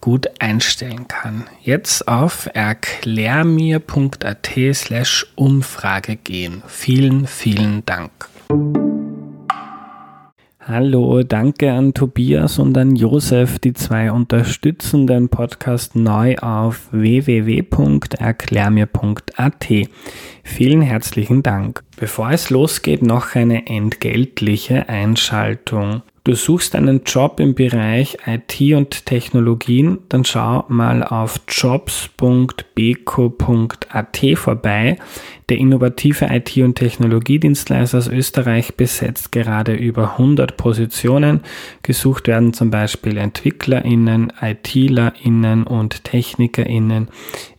gut einstellen kann. Jetzt auf erklärmir.at slash Umfrage gehen. Vielen, vielen Dank. Hallo, danke an Tobias und an Josef, die zwei unterstützen den Podcast neu auf www.erklärmir.at. Vielen herzlichen Dank. Bevor es losgeht, noch eine entgeltliche Einschaltung. Du suchst einen Job im Bereich IT und Technologien, dann schau mal auf jobs.beko.at vorbei. Der innovative IT- und Technologiedienstleister aus Österreich besetzt gerade über 100 Positionen. Gesucht werden zum Beispiel EntwicklerInnen, ITlerInnen und TechnikerInnen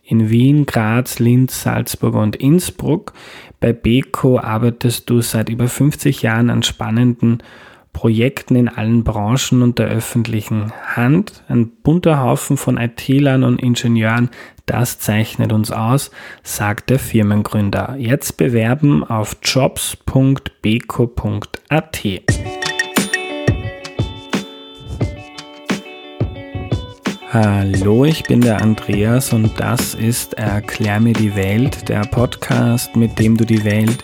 in Wien, Graz, Linz, Salzburg und Innsbruck. Bei Beko arbeitest du seit über 50 Jahren an spannenden Projekten in allen Branchen und der öffentlichen Hand. Ein bunter Haufen von IT-Lern und Ingenieuren, das zeichnet uns aus, sagt der Firmengründer. Jetzt bewerben auf jobs.beko.at. Hallo, ich bin der Andreas und das ist Erklär mir die Welt, der Podcast, mit dem du die Welt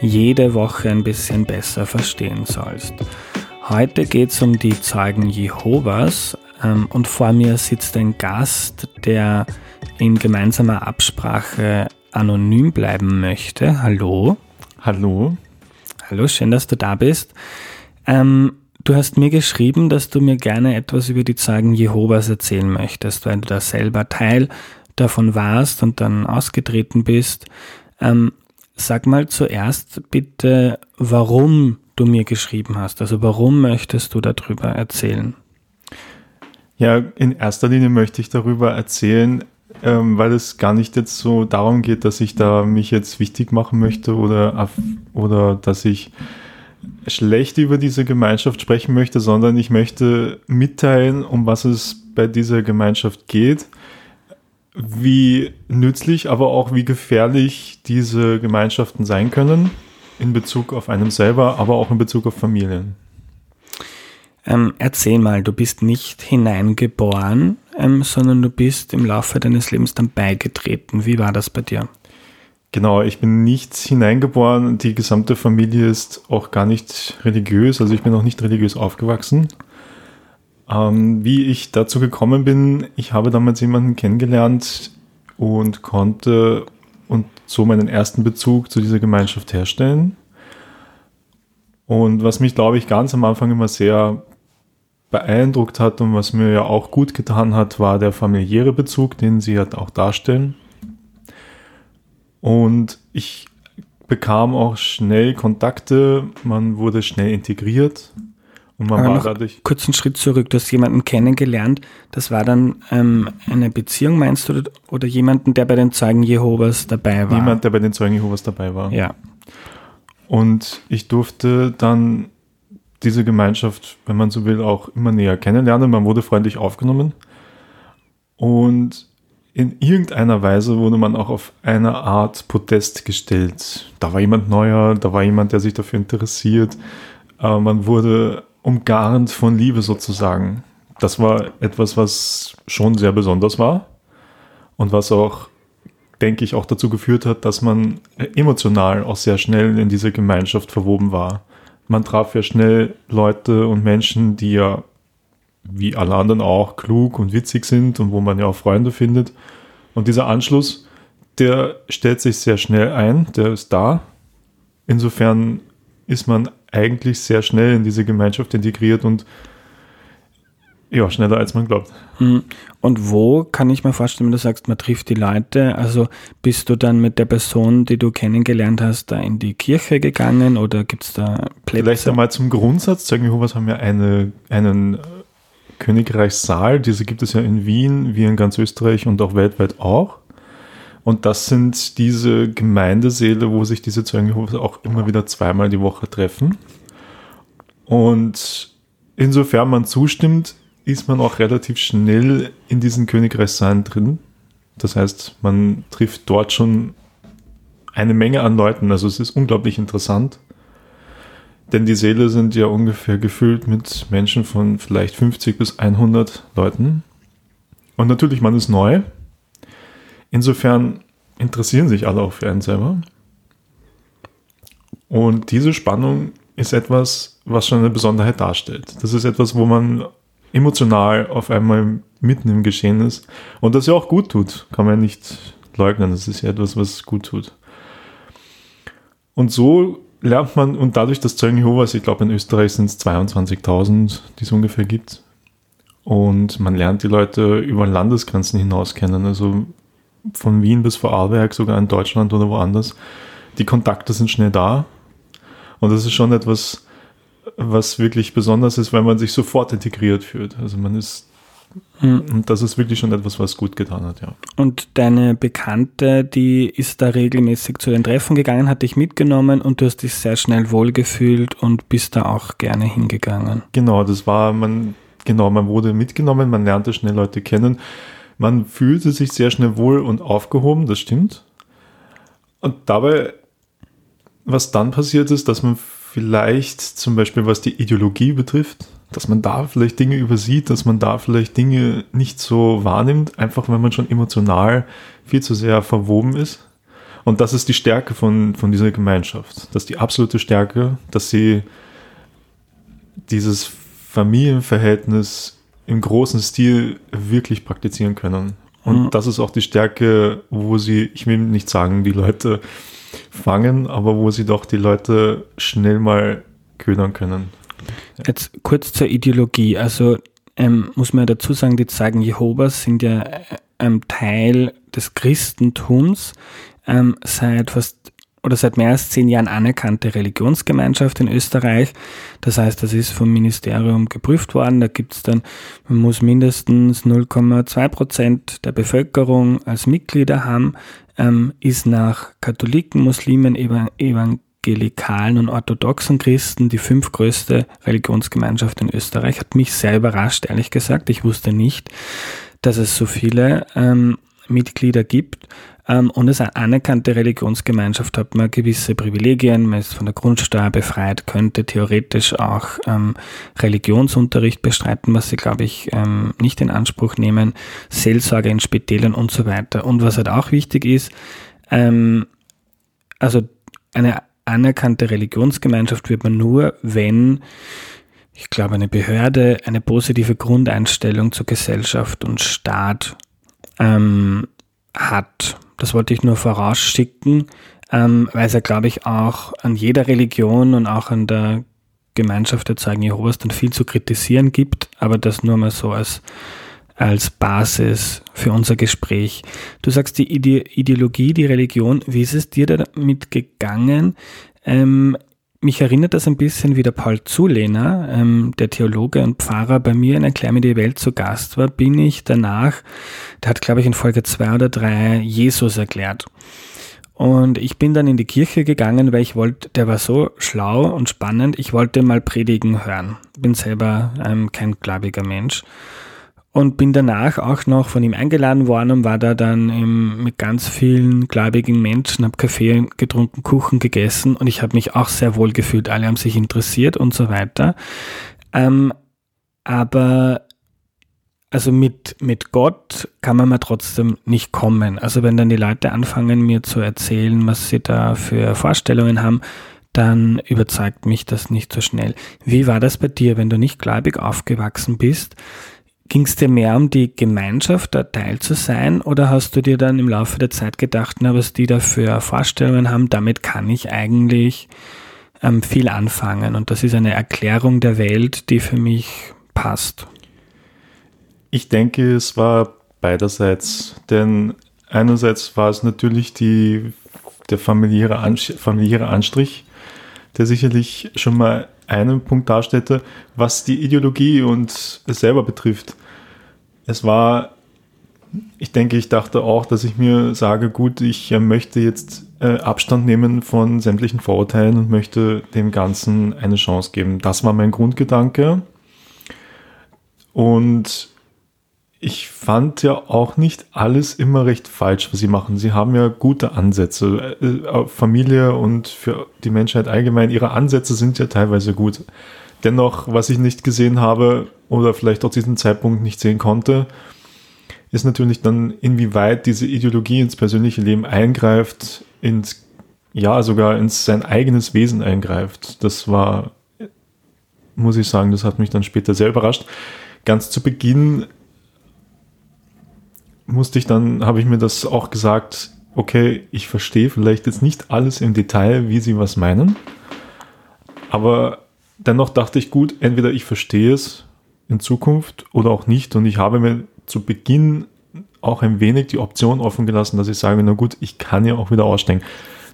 jede Woche ein bisschen besser verstehen sollst. Heute geht es um die Zeugen Jehovas ähm, und vor mir sitzt ein Gast, der in gemeinsamer Absprache anonym bleiben möchte. Hallo. Hallo. Hallo, schön, dass du da bist. Ähm, du hast mir geschrieben, dass du mir gerne etwas über die Zeugen Jehovas erzählen möchtest, weil du da selber Teil davon warst und dann ausgetreten bist. Ähm, Sag mal zuerst bitte, warum du mir geschrieben hast. Also warum möchtest du darüber erzählen? Ja, in erster Linie möchte ich darüber erzählen, ähm, weil es gar nicht jetzt so darum geht, dass ich da mich jetzt wichtig machen möchte oder, oder dass ich schlecht über diese Gemeinschaft sprechen möchte, sondern ich möchte mitteilen, um was es bei dieser Gemeinschaft geht wie nützlich, aber auch wie gefährlich diese Gemeinschaften sein können in Bezug auf einem selber, aber auch in Bezug auf Familien. Ähm, erzähl mal, du bist nicht hineingeboren, ähm, sondern du bist im Laufe deines Lebens dann beigetreten. Wie war das bei dir? Genau, ich bin nicht hineingeboren. Die gesamte Familie ist auch gar nicht religiös. Also ich bin auch nicht religiös aufgewachsen. Ähm, wie ich dazu gekommen bin, ich habe damals jemanden kennengelernt und konnte und so meinen ersten Bezug zu dieser Gemeinschaft herstellen. Und was mich, glaube ich, ganz am Anfang immer sehr beeindruckt hat und was mir ja auch gut getan hat, war der familiäre Bezug, den sie halt auch darstellen. Und ich bekam auch schnell Kontakte, man wurde schnell integriert. Und man Aber war dadurch. Kurzen Schritt zurück, du hast jemanden kennengelernt. Das war dann ähm, eine Beziehung, meinst du, oder jemanden, der bei den Zeugen Jehovas dabei war? Jemand, der bei den Zeugen Jehovas dabei war. Ja. Und ich durfte dann diese Gemeinschaft, wenn man so will, auch immer näher kennenlernen. Man wurde freundlich aufgenommen. Und in irgendeiner Weise wurde man auch auf eine Art Podest gestellt. Da war jemand neuer, da war jemand, der sich dafür interessiert. Äh, man wurde umgarnt von Liebe sozusagen. Das war etwas, was schon sehr besonders war und was auch, denke ich, auch dazu geführt hat, dass man emotional auch sehr schnell in diese Gemeinschaft verwoben war. Man traf ja schnell Leute und Menschen, die ja wie alle anderen auch klug und witzig sind und wo man ja auch Freunde findet. Und dieser Anschluss, der stellt sich sehr schnell ein, der ist da insofern ist man eigentlich sehr schnell in diese Gemeinschaft integriert und ja, schneller als man glaubt. Hm. Und wo kann ich mir vorstellen, wenn du sagst, man trifft die Leute? Also bist du dann mit der Person, die du kennengelernt hast, da in die Kirche gegangen oder gibt es da Plätze? Vielleicht einmal zum Grundsatz. Zeugen Jehovas haben ja eine, einen Königreichssaal. Diese gibt es ja in Wien, wie in ganz Österreich und auch weltweit auch. Und das sind diese Gemeindesäle, wo sich diese Zeugen auch immer wieder zweimal die Woche treffen. Und insofern man zustimmt, ist man auch relativ schnell in diesen Königreichssaalen drin. Das heißt, man trifft dort schon eine Menge an Leuten. Also es ist unglaublich interessant. Denn die Säle sind ja ungefähr gefüllt mit Menschen von vielleicht 50 bis 100 Leuten. Und natürlich, man ist neu. Insofern interessieren sich alle auch für einen selber. Und diese Spannung ist etwas, was schon eine Besonderheit darstellt. Das ist etwas, wo man emotional auf einmal mitten im Geschehen ist. Und das ja auch gut tut, kann man nicht leugnen. Das ist ja etwas, was gut tut. Und so lernt man, und dadurch, dass Zeugen Jehovas, ich glaube in Österreich sind es 22.000, die es ungefähr gibt. Und man lernt die Leute über Landesgrenzen hinaus kennen, also von Wien bis Vorarlberg, sogar in Deutschland oder woanders. Die Kontakte sind schnell da. Und das ist schon etwas, was wirklich besonders ist, weil man sich sofort integriert fühlt. Also man ist hm. und das ist wirklich schon etwas, was gut getan hat, ja. Und deine Bekannte, die ist da regelmäßig zu den Treffen gegangen, hat dich mitgenommen und du hast dich sehr schnell wohlgefühlt und bist da auch gerne hingegangen. Genau, das war man, genau, man wurde mitgenommen, man lernte schnell Leute kennen. Man fühlte sich sehr schnell wohl und aufgehoben, das stimmt. Und dabei, was dann passiert ist, dass man vielleicht zum Beispiel, was die Ideologie betrifft, dass man da vielleicht Dinge übersieht, dass man da vielleicht Dinge nicht so wahrnimmt, einfach weil man schon emotional viel zu sehr verwoben ist. Und das ist die Stärke von, von dieser Gemeinschaft. Das ist die absolute Stärke, dass sie dieses Familienverhältnis im großen Stil wirklich praktizieren können. Und mhm. das ist auch die Stärke, wo sie, ich will nicht sagen, die Leute fangen, aber wo sie doch die Leute schnell mal ködern können. Jetzt kurz zur Ideologie. Also ähm, muss man dazu sagen, die Zeugen Jehovas sind ja äh, ein Teil des Christentums ähm, seit fast oder seit mehr als zehn Jahren anerkannte Religionsgemeinschaft in Österreich. Das heißt, das ist vom Ministerium geprüft worden. Da gibt es dann, man muss mindestens 0,2 Prozent der Bevölkerung als Mitglieder haben, ähm, ist nach Katholiken, Muslimen, Evangelikalen und orthodoxen Christen die fünftgrößte Religionsgemeinschaft in Österreich. Hat mich sehr überrascht, ehrlich gesagt. Ich wusste nicht, dass es so viele ähm, Mitglieder gibt. Ähm, und als eine anerkannte Religionsgemeinschaft hat man gewisse Privilegien, man ist von der Grundsteuer befreit, könnte theoretisch auch ähm, Religionsunterricht bestreiten, was sie, glaube ich, ähm, nicht in Anspruch nehmen, Seelsorge in Spitälern und so weiter. Und was halt auch wichtig ist, ähm, also eine anerkannte Religionsgemeinschaft wird man nur, wenn ich glaube, eine Behörde eine positive Grundeinstellung zur Gesellschaft und Staat ähm, hat. Das wollte ich nur vorausschicken, ähm, weil es ja, glaube ich, auch an jeder Religion und auch an der Gemeinschaft der Zeugen Jehovas dann viel zu kritisieren gibt, aber das nur mal so als, als Basis für unser Gespräch. Du sagst die Ide Ideologie, die Religion, wie ist es dir damit gegangen? Ähm, mich erinnert das ein bisschen, wie der Paul Zulehner, ähm, der Theologe und Pfarrer, bei mir in Erklär mir die Welt zu Gast war, bin ich danach, der hat, glaube ich, in Folge zwei oder drei Jesus erklärt. Und ich bin dann in die Kirche gegangen, weil ich wollte, der war so schlau und spannend, ich wollte mal predigen hören. Bin selber ähm, kein gläubiger Mensch und bin danach auch noch von ihm eingeladen worden und war da dann im, mit ganz vielen gläubigen Menschen, habe Kaffee getrunken, Kuchen gegessen und ich habe mich auch sehr wohl gefühlt. Alle haben sich interessiert und so weiter. Ähm, aber also mit, mit Gott kann man mir trotzdem nicht kommen. Also wenn dann die Leute anfangen, mir zu erzählen, was sie da für Vorstellungen haben, dann überzeugt mich das nicht so schnell. Wie war das bei dir, wenn du nicht gläubig aufgewachsen bist? Ging es dir mehr um die Gemeinschaft, da Teil zu sein, oder hast du dir dann im Laufe der Zeit gedacht, na, was die da für Vorstellungen haben, damit kann ich eigentlich ähm, viel anfangen und das ist eine Erklärung der Welt, die für mich passt? Ich denke, es war beiderseits, denn einerseits war es natürlich die, der familiäre, familiäre Anstrich, der sicherlich schon mal einen Punkt darstellte, was die Ideologie und es selber betrifft. Es war, ich denke, ich dachte auch, dass ich mir sage, gut, ich äh, möchte jetzt äh, Abstand nehmen von sämtlichen Vorurteilen und möchte dem Ganzen eine Chance geben. Das war mein Grundgedanke. Und ich fand ja auch nicht alles immer recht falsch, was sie machen. Sie haben ja gute Ansätze. Äh, äh, Familie und für die Menschheit allgemein, ihre Ansätze sind ja teilweise gut. Dennoch, was ich nicht gesehen habe oder vielleicht auch zu diesem Zeitpunkt nicht sehen konnte, ist natürlich dann, inwieweit diese Ideologie ins persönliche Leben eingreift, ins, ja, sogar ins sein eigenes Wesen eingreift. Das war, muss ich sagen, das hat mich dann später sehr überrascht. Ganz zu Beginn musste ich dann, habe ich mir das auch gesagt, okay, ich verstehe vielleicht jetzt nicht alles im Detail, wie sie was meinen, aber dennoch dachte ich, gut, entweder ich verstehe es in Zukunft oder auch nicht und ich habe mir zu Beginn auch ein wenig die Option offen gelassen, dass ich sage, na gut, ich kann ja auch wieder aussteigen.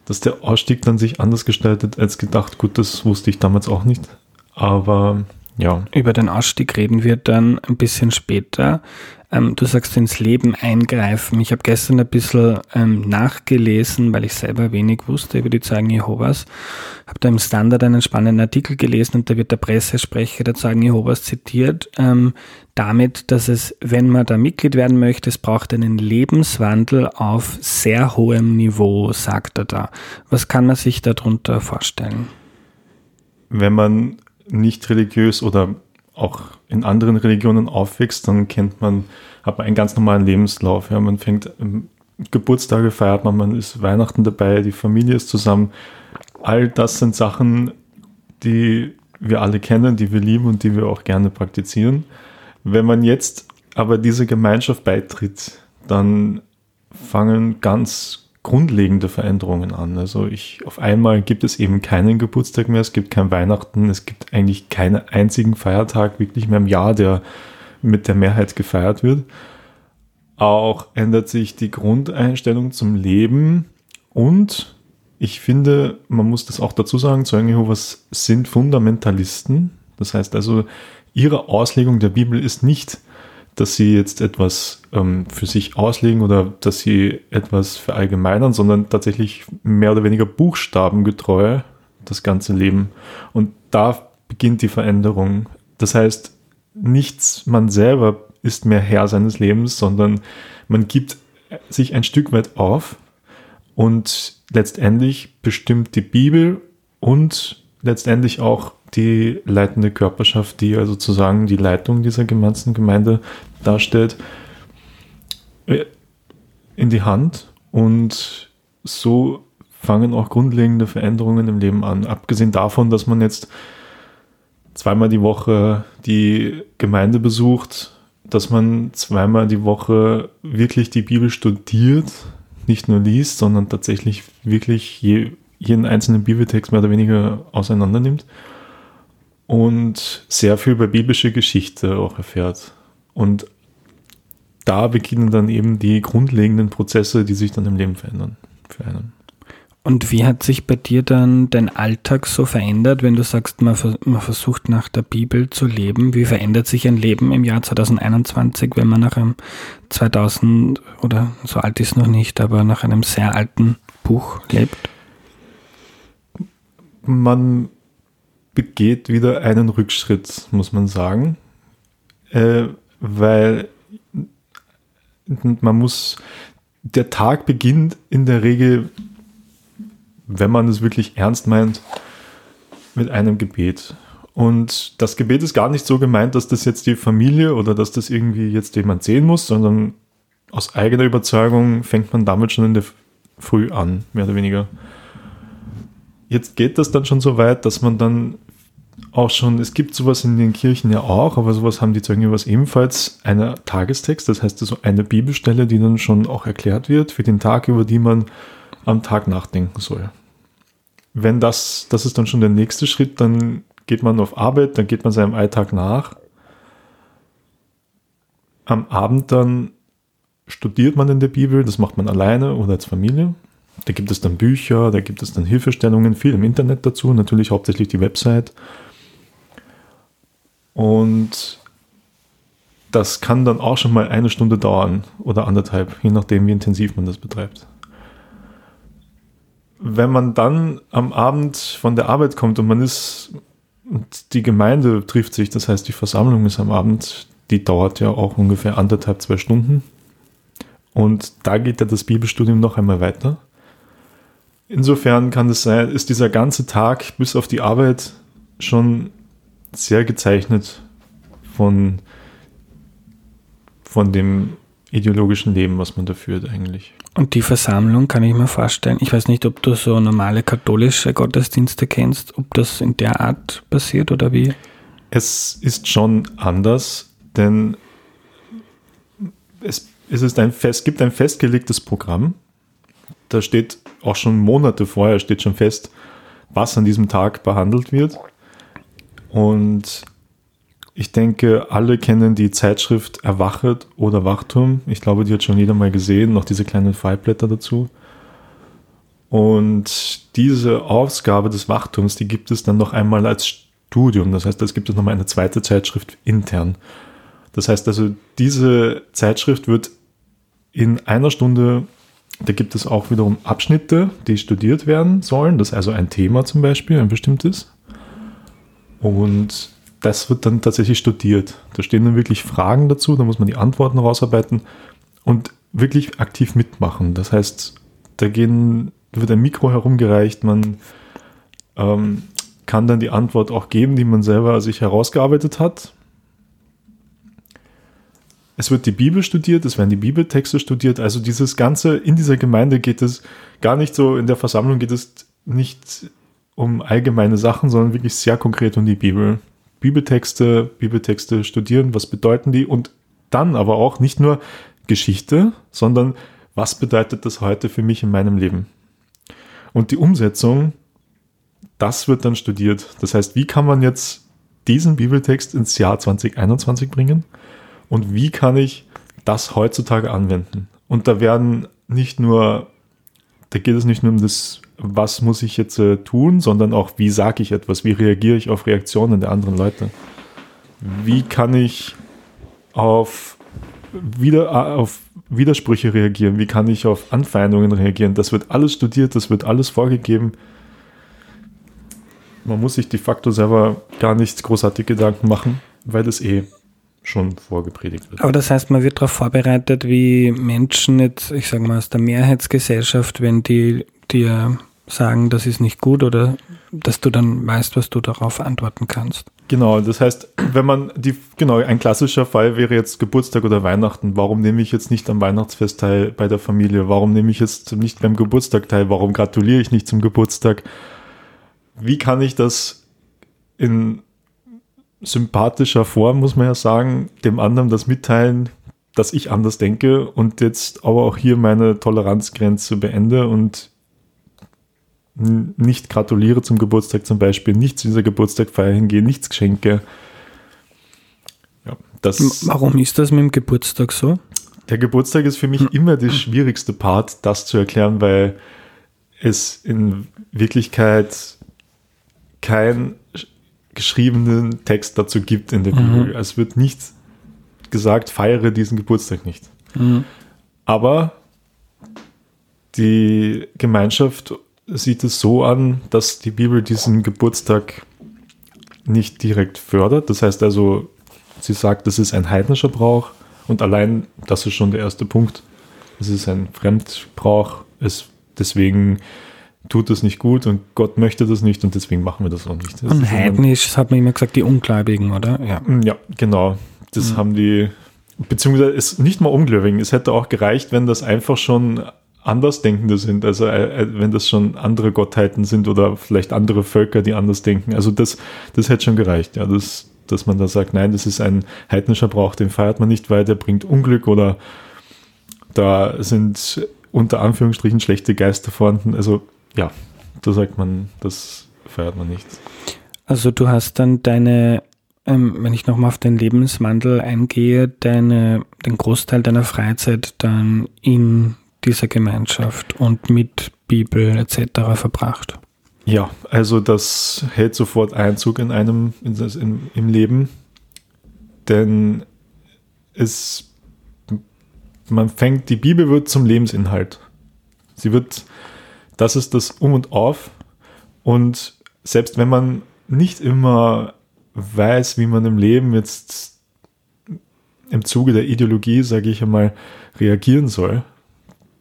Dass der Ausstieg dann sich anders gestaltet als gedacht, gut, das wusste ich damals auch nicht. Aber ja. Über den Ausstieg reden wir dann ein bisschen später. Ähm, du sagst ins Leben eingreifen. Ich habe gestern ein bisschen ähm, nachgelesen, weil ich selber wenig wusste über die Zeugen Jehovas. Habe da im Standard einen spannenden Artikel gelesen und da wird der Pressesprecher der Zeugen Jehovas zitiert, ähm, damit, dass es, wenn man da Mitglied werden möchte, es braucht einen Lebenswandel auf sehr hohem Niveau, sagt er da. Was kann man sich darunter vorstellen? Wenn man nicht religiös oder auch in anderen Religionen aufwächst, dann kennt man, hat man einen ganz normalen Lebenslauf. Ja, man fängt ähm, Geburtstage feiert man, man ist Weihnachten dabei, die Familie ist zusammen. All das sind Sachen, die wir alle kennen, die wir lieben und die wir auch gerne praktizieren. Wenn man jetzt aber diese Gemeinschaft beitritt, dann fangen ganz grundlegende Veränderungen an. Also ich, auf einmal gibt es eben keinen Geburtstag mehr, es gibt kein Weihnachten, es gibt eigentlich keinen einzigen Feiertag wirklich mehr im Jahr, der mit der Mehrheit gefeiert wird. Auch ändert sich die Grundeinstellung zum Leben und ich finde, man muss das auch dazu sagen, Zeugen Jehovas sind Fundamentalisten. Das heißt also, ihre Auslegung der Bibel ist nicht dass sie jetzt etwas ähm, für sich auslegen oder dass sie etwas verallgemeinern, sondern tatsächlich mehr oder weniger buchstabengetreu das ganze Leben. Und da beginnt die Veränderung. Das heißt, nichts, man selber ist mehr Herr seines Lebens, sondern man gibt sich ein Stück weit auf und letztendlich bestimmt die Bibel und letztendlich auch die leitende Körperschaft, die also sozusagen die Leitung dieser ganzen Gemeinde darstellt, äh, in die Hand und so fangen auch grundlegende Veränderungen im Leben an. Abgesehen davon, dass man jetzt zweimal die Woche die Gemeinde besucht, dass man zweimal die Woche wirklich die Bibel studiert, nicht nur liest, sondern tatsächlich wirklich je, jeden einzelnen Bibeltext mehr oder weniger auseinander nimmt und sehr viel über biblische Geschichte auch erfährt. Und da beginnen dann eben die grundlegenden Prozesse, die sich dann im Leben verändern für einen. Und wie hat sich bei dir dann dein Alltag so verändert, wenn du sagst, man, man, versucht nach der Bibel zu leben? Wie verändert sich ein Leben im Jahr 2021, wenn man nach einem 2000 oder so alt ist noch nicht, aber nach einem sehr alten Buch lebt? Man begeht wieder einen Rückschritt, muss man sagen, äh, weil man muss, der Tag beginnt in der Regel, wenn man es wirklich ernst meint, mit einem Gebet. Und das Gebet ist gar nicht so gemeint, dass das jetzt die Familie oder dass das irgendwie jetzt jemand sehen muss, sondern aus eigener Überzeugung fängt man damit schon in der Früh an, mehr oder weniger. Jetzt geht das dann schon so weit, dass man dann auch schon, es gibt sowas in den Kirchen ja auch, aber sowas haben die Zeugen Jehovas ebenfalls, eine Tagestext, das heißt also eine Bibelstelle, die dann schon auch erklärt wird für den Tag, über die man am Tag nachdenken soll. Wenn das, das ist dann schon der nächste Schritt, dann geht man auf Arbeit, dann geht man seinem Alltag nach. Am Abend dann studiert man in der Bibel, das macht man alleine oder als Familie. Da gibt es dann Bücher, da gibt es dann Hilfestellungen, viel im Internet dazu, natürlich hauptsächlich die Website. Und das kann dann auch schon mal eine Stunde dauern oder anderthalb, je nachdem, wie intensiv man das betreibt. Wenn man dann am Abend von der Arbeit kommt und man ist, und die Gemeinde trifft sich, das heißt, die Versammlung ist am Abend, die dauert ja auch ungefähr anderthalb, zwei Stunden. Und da geht ja das Bibelstudium noch einmal weiter. Insofern kann es sein, ist dieser ganze Tag bis auf die Arbeit schon sehr gezeichnet von, von dem ideologischen Leben, was man da führt eigentlich. Und die Versammlung kann ich mir vorstellen. Ich weiß nicht, ob du so normale katholische Gottesdienste kennst, ob das in der Art passiert oder wie? Es ist schon anders, denn es, es, ist ein fest, gibt ein festgelegtes Programm. Da steht auch schon Monate vorher steht schon fest, was an diesem Tag behandelt wird. Und ich denke, alle kennen die Zeitschrift Erwachet oder Wachturm. Ich glaube, die hat schon jeder mal gesehen, noch diese kleinen Faltblätter dazu. Und diese Ausgabe des Wachturms, die gibt es dann noch einmal als Studium. Das heißt, es gibt es nochmal eine zweite Zeitschrift intern. Das heißt also, diese Zeitschrift wird in einer Stunde, da gibt es auch wiederum Abschnitte, die studiert werden sollen. Das ist also ein Thema zum Beispiel, ein bestimmtes. Und das wird dann tatsächlich studiert. Da stehen dann wirklich Fragen dazu, da muss man die Antworten rausarbeiten und wirklich aktiv mitmachen. Das heißt, da gehen, wird ein Mikro herumgereicht, man ähm, kann dann die Antwort auch geben, die man selber sich herausgearbeitet hat. Es wird die Bibel studiert, es werden die Bibeltexte studiert. Also dieses Ganze in dieser Gemeinde geht es gar nicht so, in der Versammlung geht es nicht um allgemeine Sachen, sondern wirklich sehr konkret um die Bibel. Bibeltexte, Bibeltexte studieren, was bedeuten die und dann aber auch nicht nur Geschichte, sondern was bedeutet das heute für mich in meinem Leben? Und die Umsetzung, das wird dann studiert. Das heißt, wie kann man jetzt diesen Bibeltext ins Jahr 2021 bringen und wie kann ich das heutzutage anwenden? Und da werden nicht nur, da geht es nicht nur um das was muss ich jetzt äh, tun, sondern auch, wie sage ich etwas, wie reagiere ich auf Reaktionen der anderen Leute. Wie kann ich auf, wieder, äh, auf Widersprüche reagieren, wie kann ich auf Anfeindungen reagieren. Das wird alles studiert, das wird alles vorgegeben. Man muss sich de facto selber gar nicht großartig Gedanken machen, weil das eh schon vorgepredigt wird. Aber das heißt, man wird darauf vorbereitet, wie Menschen jetzt, ich sage mal, aus der Mehrheitsgesellschaft, wenn die dir sagen, das ist nicht gut oder dass du dann weißt, was du darauf antworten kannst. Genau, das heißt, wenn man die, genau, ein klassischer Fall wäre jetzt Geburtstag oder Weihnachten. Warum nehme ich jetzt nicht am Weihnachtsfest teil bei der Familie? Warum nehme ich jetzt nicht beim Geburtstag teil? Warum gratuliere ich nicht zum Geburtstag? Wie kann ich das in sympathischer Form, muss man ja sagen, dem anderen das mitteilen, dass ich anders denke und jetzt aber auch hier meine Toleranzgrenze beende und nicht gratuliere zum Geburtstag zum Beispiel, nicht zu dieser Geburtstagfeier hingehen, nichts schenke. Ja, das Warum ist das mit dem Geburtstag so? Der Geburtstag ist für mich hm. immer der schwierigste Part, das zu erklären, weil es in Wirklichkeit keinen geschriebenen Text dazu gibt in der mhm. Bibel. Es wird nicht gesagt, feiere diesen Geburtstag nicht. Mhm. Aber die Gemeinschaft sieht es so an, dass die Bibel diesen Geburtstag nicht direkt fördert. Das heißt also, sie sagt, das ist ein heidnischer Brauch und allein das ist schon der erste Punkt. Es ist ein Fremdbrauch, es deswegen tut es nicht gut und Gott möchte das nicht und deswegen machen wir das auch nicht. Das und heidnisch, das hat man immer gesagt, die Ungläubigen, oder? Ja, ja genau. Das mhm. haben die, beziehungsweise ist nicht mal Ungläubigen. Es hätte auch gereicht, wenn das einfach schon Andersdenkende sind, also äh, äh, wenn das schon andere Gottheiten sind oder vielleicht andere Völker, die anders denken. Also das, das hätte schon gereicht, ja, das, dass man da sagt, nein, das ist ein heidnischer Brauch, den feiert man nicht, weil der bringt Unglück oder da sind unter Anführungsstrichen schlechte Geister vorhanden. Also ja, da sagt man, das feiert man nicht. Also du hast dann deine, ähm, wenn ich nochmal auf den Lebenswandel eingehe, deine, den Großteil deiner Freizeit dann in dieser Gemeinschaft und mit Bibel etc. verbracht. Ja, also das hält sofort Einzug in einem in in, im Leben, denn es man fängt die Bibel wird zum Lebensinhalt. Sie wird das ist das Um und Auf und selbst wenn man nicht immer weiß, wie man im Leben jetzt im Zuge der Ideologie, sage ich einmal, reagieren soll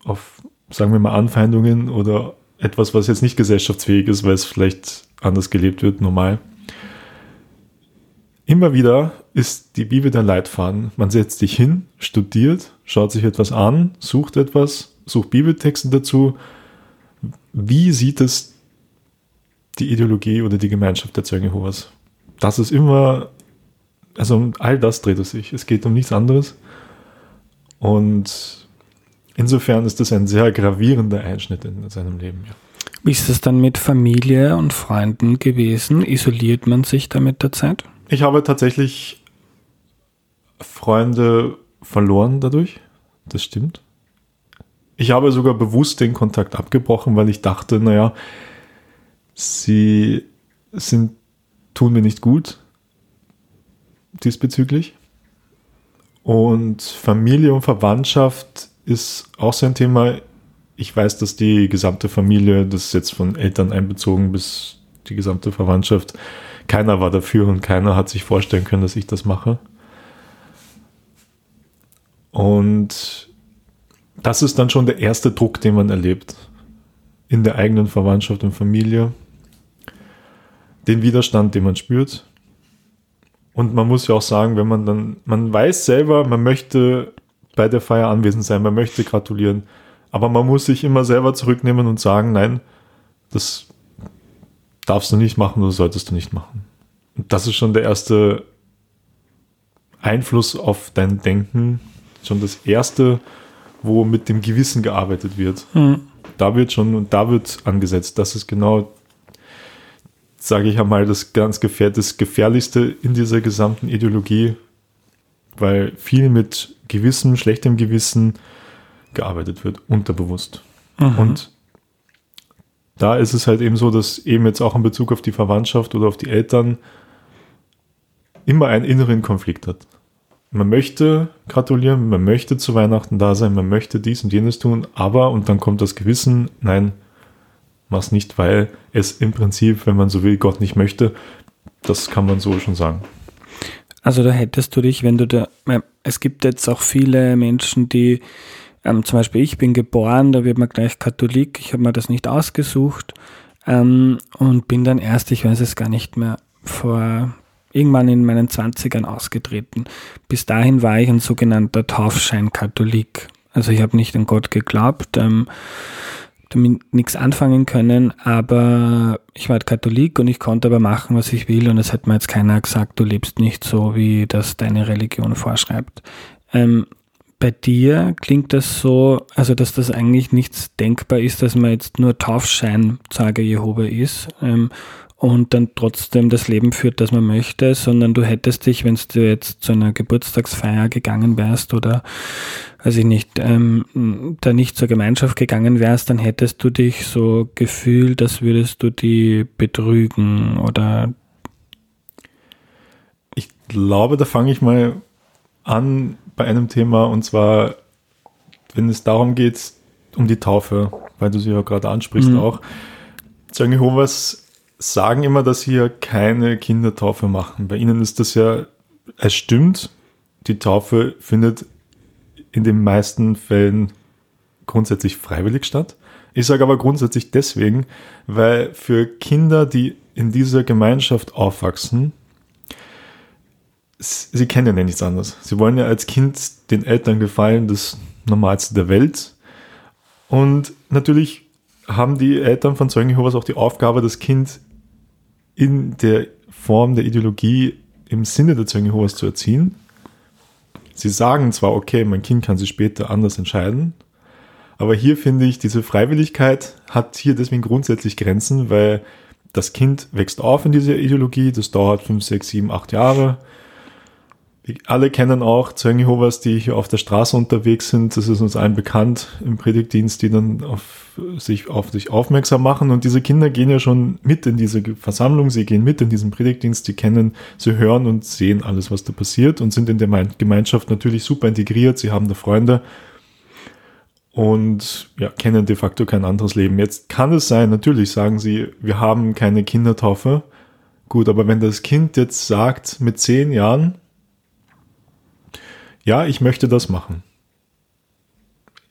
auf, sagen wir mal, Anfeindungen oder etwas, was jetzt nicht gesellschaftsfähig ist, weil es vielleicht anders gelebt wird, normal. Immer wieder ist die Bibel der Leitfaden. Man setzt sich hin, studiert, schaut sich etwas an, sucht etwas, sucht Bibeltexte dazu. Wie sieht es die Ideologie oder die Gemeinschaft der Zeugen Jehovas? Das ist immer, also um all das dreht es sich. Es geht um nichts anderes. Und Insofern ist das ein sehr gravierender Einschnitt in seinem Leben. Ja. Wie ist es dann mit Familie und Freunden gewesen? Isoliert man sich da mit der Zeit? Ich habe tatsächlich Freunde verloren dadurch. Das stimmt. Ich habe sogar bewusst den Kontakt abgebrochen, weil ich dachte, naja, sie sind, tun mir nicht gut diesbezüglich. Und Familie und Verwandtschaft ist auch so ein Thema. Ich weiß, dass die gesamte Familie, das ist jetzt von Eltern einbezogen bis die gesamte Verwandtschaft, keiner war dafür und keiner hat sich vorstellen können, dass ich das mache. Und das ist dann schon der erste Druck, den man erlebt in der eigenen Verwandtschaft und Familie. Den Widerstand, den man spürt. Und man muss ja auch sagen, wenn man dann, man weiß selber, man möchte bei der Feier anwesend sein, man möchte gratulieren. Aber man muss sich immer selber zurücknehmen und sagen, nein, das darfst du nicht machen oder solltest du nicht machen. Und das ist schon der erste Einfluss auf dein Denken, schon das erste, wo mit dem Gewissen gearbeitet wird. Mhm. Da wird schon und da wird angesetzt. Das ist genau, sage ich einmal, das ganz gefähr das Gefährlichste in dieser gesamten Ideologie, weil viel mit Gewissen, schlechtem Gewissen gearbeitet wird, unterbewusst. Mhm. Und da ist es halt eben so, dass eben jetzt auch in Bezug auf die Verwandtschaft oder auf die Eltern immer einen inneren Konflikt hat. Man möchte gratulieren, man möchte zu Weihnachten da sein, man möchte dies und jenes tun, aber, und dann kommt das Gewissen, nein, mach's nicht, weil es im Prinzip, wenn man so will, Gott nicht möchte. Das kann man so schon sagen. Also da hättest du dich, wenn du da, es gibt jetzt auch viele Menschen, die, ähm, zum Beispiel ich bin geboren, da wird man gleich Katholik, ich habe mir das nicht ausgesucht ähm, und bin dann erst, ich weiß es gar nicht mehr, vor irgendwann in meinen Zwanzigern ausgetreten. Bis dahin war ich ein sogenannter Taufschein-Katholik. Also ich habe nicht an Gott geglaubt. Ähm, damit nichts anfangen können, aber ich war halt Katholik und ich konnte aber machen, was ich will und es hat mir jetzt keiner gesagt, du lebst nicht so, wie das deine Religion vorschreibt. Ähm, bei dir klingt das so, also dass das eigentlich nichts denkbar ist, dass man jetzt nur Taufscheinzeuge Jehova ist ähm, und dann trotzdem das Leben führt, das man möchte, sondern du hättest dich, wenn du jetzt zu einer Geburtstagsfeier gegangen wärst oder, weiß ich nicht, ähm, da nicht zur Gemeinschaft gegangen wärst, dann hättest du dich so gefühlt, als würdest du die betrügen oder. Ich glaube, da fange ich mal an bei einem Thema und zwar, wenn es darum geht, um die Taufe, weil du sie ja gerade ansprichst mhm. auch. Zeugen Jehovas sagen immer, dass sie ja keine Kindertaufe machen. Bei ihnen ist das ja, es stimmt, die Taufe findet in den meisten Fällen grundsätzlich freiwillig statt. Ich sage aber grundsätzlich deswegen, weil für Kinder, die in dieser Gemeinschaft aufwachsen, sie kennen ja nichts anderes. Sie wollen ja als Kind den Eltern gefallen, das Normalste der Welt. Und natürlich haben die Eltern von Zeugen Jehovas auch die Aufgabe, das Kind in der Form der Ideologie im Sinne der Zeugen Jehovas zu erziehen. Sie sagen zwar, okay, mein Kind kann sich später anders entscheiden, aber hier finde ich, diese Freiwilligkeit hat hier deswegen grundsätzlich Grenzen, weil das Kind wächst auf in dieser Ideologie, das dauert fünf, sechs, sieben, acht Jahre. Alle kennen auch Zeugen Jehovas, die hier auf der Straße unterwegs sind. Das ist uns allen bekannt im Predigtdienst, die dann auf sich, auf sich aufmerksam machen. Und diese Kinder gehen ja schon mit in diese Versammlung, sie gehen mit in diesen Predigtdienst, die kennen, sie hören und sehen alles, was da passiert und sind in der Gemeinschaft natürlich super integriert. Sie haben da Freunde und ja, kennen de facto kein anderes Leben. Jetzt kann es sein, natürlich sagen sie, wir haben keine Kindertaufe. Gut, aber wenn das Kind jetzt sagt mit zehn Jahren, ja, ich möchte das machen.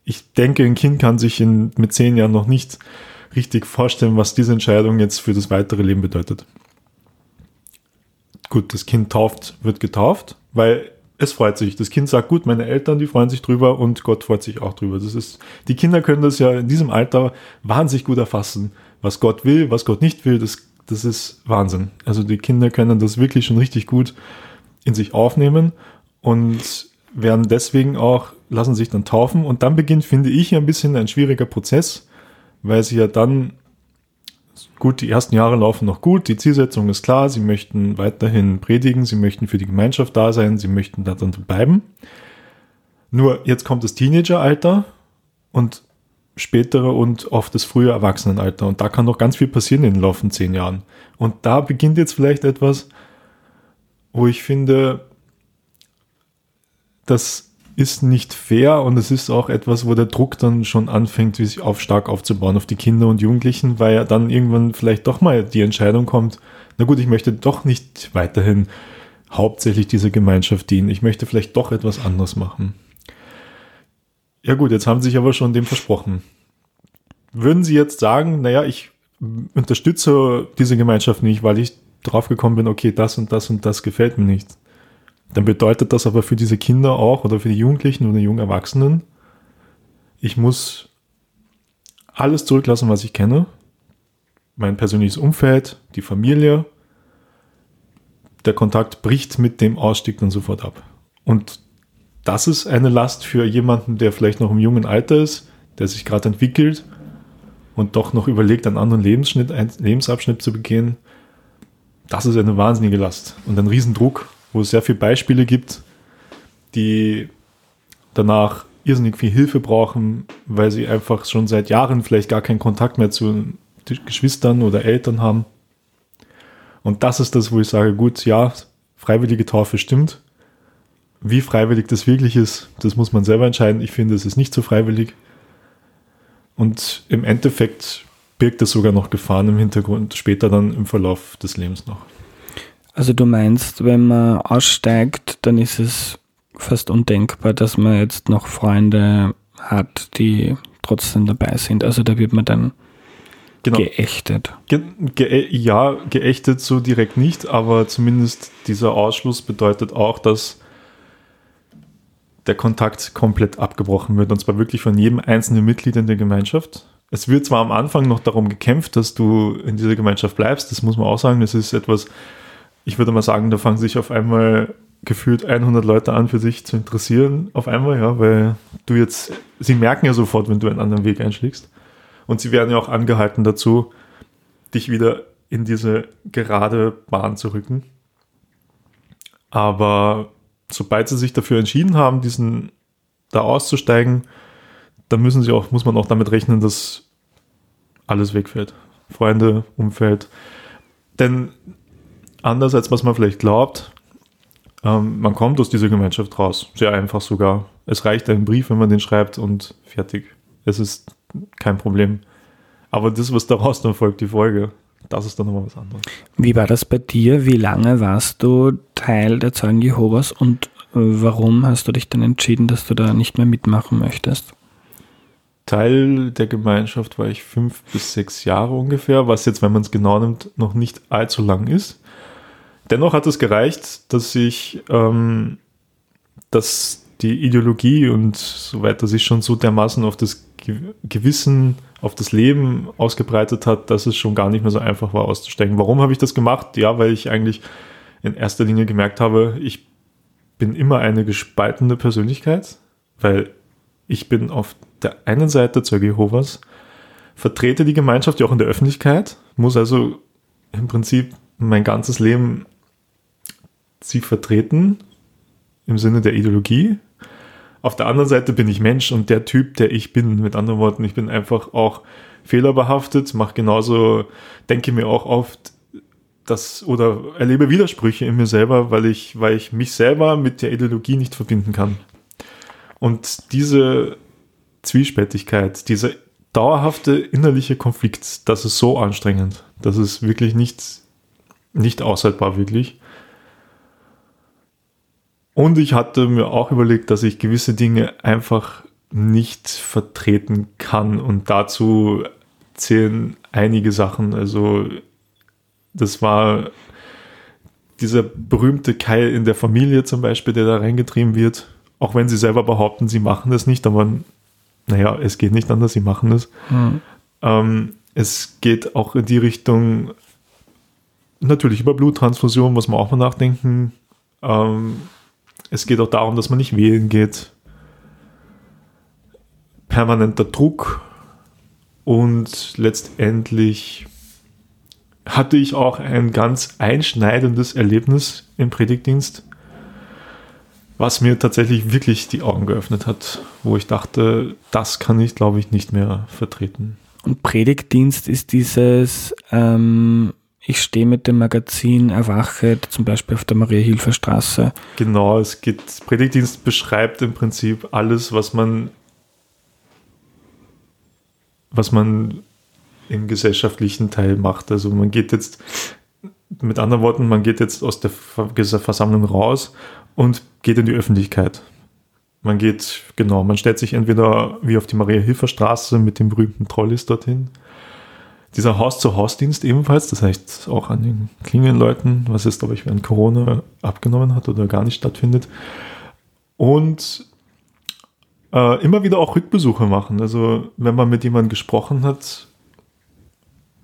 Ich denke, ein Kind kann sich in, mit zehn Jahren noch nicht richtig vorstellen, was diese Entscheidung jetzt für das weitere Leben bedeutet. Gut, das Kind tauft, wird getauft, weil es freut sich. Das Kind sagt, gut, meine Eltern, die freuen sich drüber und Gott freut sich auch drüber. Das ist, die Kinder können das ja in diesem Alter wahnsinnig gut erfassen. Was Gott will, was Gott nicht will, das, das ist Wahnsinn. Also die Kinder können das wirklich schon richtig gut in sich aufnehmen und werden deswegen auch, lassen sich dann taufen und dann beginnt, finde ich, ein bisschen ein schwieriger Prozess, weil sie ja dann gut, die ersten Jahre laufen noch gut, die Zielsetzung ist klar, sie möchten weiterhin predigen, sie möchten für die Gemeinschaft da sein, sie möchten da dann bleiben. Nur jetzt kommt das Teenageralter und spätere und oft das frühe Erwachsenenalter. Und da kann noch ganz viel passieren in den laufenden zehn Jahren. Und da beginnt jetzt vielleicht etwas, wo ich finde, dass ist nicht fair und es ist auch etwas, wo der Druck dann schon anfängt, wie sich auf stark aufzubauen auf die Kinder und Jugendlichen, weil ja dann irgendwann vielleicht doch mal die Entscheidung kommt, na gut, ich möchte doch nicht weiterhin hauptsächlich dieser Gemeinschaft dienen. Ich möchte vielleicht doch etwas anderes machen. Ja gut, jetzt haben Sie sich aber schon dem versprochen. Würden Sie jetzt sagen, naja, ich unterstütze diese Gemeinschaft nicht, weil ich draufgekommen bin, okay, das und das und das gefällt mir nicht dann bedeutet das aber für diese Kinder auch oder für die Jugendlichen oder jungen Erwachsenen, ich muss alles zurücklassen, was ich kenne. Mein persönliches Umfeld, die Familie. Der Kontakt bricht mit dem Ausstieg dann sofort ab. Und das ist eine Last für jemanden, der vielleicht noch im jungen Alter ist, der sich gerade entwickelt und doch noch überlegt, einen anderen Lebensschnitt, einen Lebensabschnitt zu begehen. Das ist eine wahnsinnige Last und ein Riesendruck wo es sehr viele Beispiele gibt, die danach irrsinnig viel Hilfe brauchen, weil sie einfach schon seit Jahren vielleicht gar keinen Kontakt mehr zu Geschwistern oder Eltern haben. Und das ist das, wo ich sage, gut, ja, freiwillige Taufe stimmt. Wie freiwillig das wirklich ist, das muss man selber entscheiden. Ich finde, es ist nicht so freiwillig. Und im Endeffekt birgt es sogar noch Gefahren im Hintergrund, später dann im Verlauf des Lebens noch. Also du meinst, wenn man aussteigt, dann ist es fast undenkbar, dass man jetzt noch Freunde hat, die trotzdem dabei sind. Also da wird man dann genau. geächtet. Ge ge ja, geächtet so direkt nicht, aber zumindest dieser Ausschluss bedeutet auch, dass der Kontakt komplett abgebrochen wird und zwar wirklich von jedem einzelnen Mitglied in der Gemeinschaft. Es wird zwar am Anfang noch darum gekämpft, dass du in dieser Gemeinschaft bleibst, das muss man auch sagen, das ist etwas, ich würde mal sagen, da fangen sich auf einmal gefühlt 100 Leute an, für sich zu interessieren, auf einmal, ja, weil du jetzt, sie merken ja sofort, wenn du einen anderen Weg einschlägst. Und sie werden ja auch angehalten dazu, dich wieder in diese gerade Bahn zu rücken. Aber sobald sie sich dafür entschieden haben, diesen da auszusteigen, dann müssen sie auch, muss man auch damit rechnen, dass alles wegfällt. Freunde, Umfeld. Denn anders, als was man vielleicht glaubt. Ähm, man kommt aus dieser Gemeinschaft raus. Sehr einfach sogar. Es reicht ein Brief, wenn man den schreibt und fertig. Es ist kein Problem. Aber das, was daraus dann folgt, die Folge, das ist dann nochmal was anderes. Wie war das bei dir? Wie lange warst du Teil der Zeugen Jehovas und äh, warum hast du dich dann entschieden, dass du da nicht mehr mitmachen möchtest? Teil der Gemeinschaft war ich fünf bis sechs Jahre ungefähr, was jetzt, wenn man es genau nimmt, noch nicht allzu lang ist. Dennoch hat es gereicht, dass ich, ähm, dass die Ideologie und so weiter sich schon so dermaßen auf das Gewissen auf das Leben ausgebreitet hat, dass es schon gar nicht mehr so einfach war auszusteigen. Warum habe ich das gemacht? Ja, weil ich eigentlich in erster Linie gemerkt habe, ich bin immer eine gespaltene Persönlichkeit, weil ich bin auf der einen Seite Zeuge Jehovas, vertrete die Gemeinschaft ja auch in der Öffentlichkeit, muss also im Prinzip mein ganzes Leben sie vertreten im Sinne der Ideologie. Auf der anderen Seite bin ich Mensch und der Typ, der ich bin. Mit anderen Worten, ich bin einfach auch fehlerbehaftet, mache genauso, denke mir auch oft, das oder erlebe Widersprüche in mir selber, weil ich, weil ich mich selber mit der Ideologie nicht verbinden kann. Und diese Zwiespältigkeit, dieser dauerhafte innerliche Konflikt, das ist so anstrengend. Das ist wirklich nicht, nicht aushaltbar, wirklich. Und ich hatte mir auch überlegt, dass ich gewisse Dinge einfach nicht vertreten kann. Und dazu zählen einige Sachen. Also das war dieser berühmte Keil in der Familie zum Beispiel, der da reingetrieben wird. Auch wenn sie selber behaupten, sie machen das nicht, aber naja, es geht nicht anders, sie machen es. Mhm. Ähm, es geht auch in die Richtung, natürlich über Bluttransfusion muss man auch mal nachdenken. Ähm, es geht auch darum, dass man nicht wählen geht. Permanenter Druck und letztendlich hatte ich auch ein ganz einschneidendes Erlebnis im Predigtdienst, was mir tatsächlich wirklich die Augen geöffnet hat, wo ich dachte, das kann ich, glaube ich, nicht mehr vertreten. Und Predigtdienst ist dieses, ähm, ich stehe mit dem Magazin Erwache, zum Beispiel auf der Maria-Hilfer-Straße. Genau, es geht, Predigtdienst beschreibt im Prinzip alles, was man, was man im gesellschaftlichen Teil macht. Also man geht jetzt, mit anderen Worten, man geht jetzt aus der Versammlung raus und geht in die Öffentlichkeit. Man geht, genau, man stellt sich entweder wie auf die Maria-Hilfer-Straße mit dem berühmten Trollis dorhin. Dieser Haus-zu-Haus-Dienst ebenfalls, das heißt auch an den Klingenleuten, was jetzt, glaube ich, während Corona abgenommen hat oder gar nicht stattfindet. Und äh, immer wieder auch Rückbesuche machen. Also wenn man mit jemandem gesprochen hat,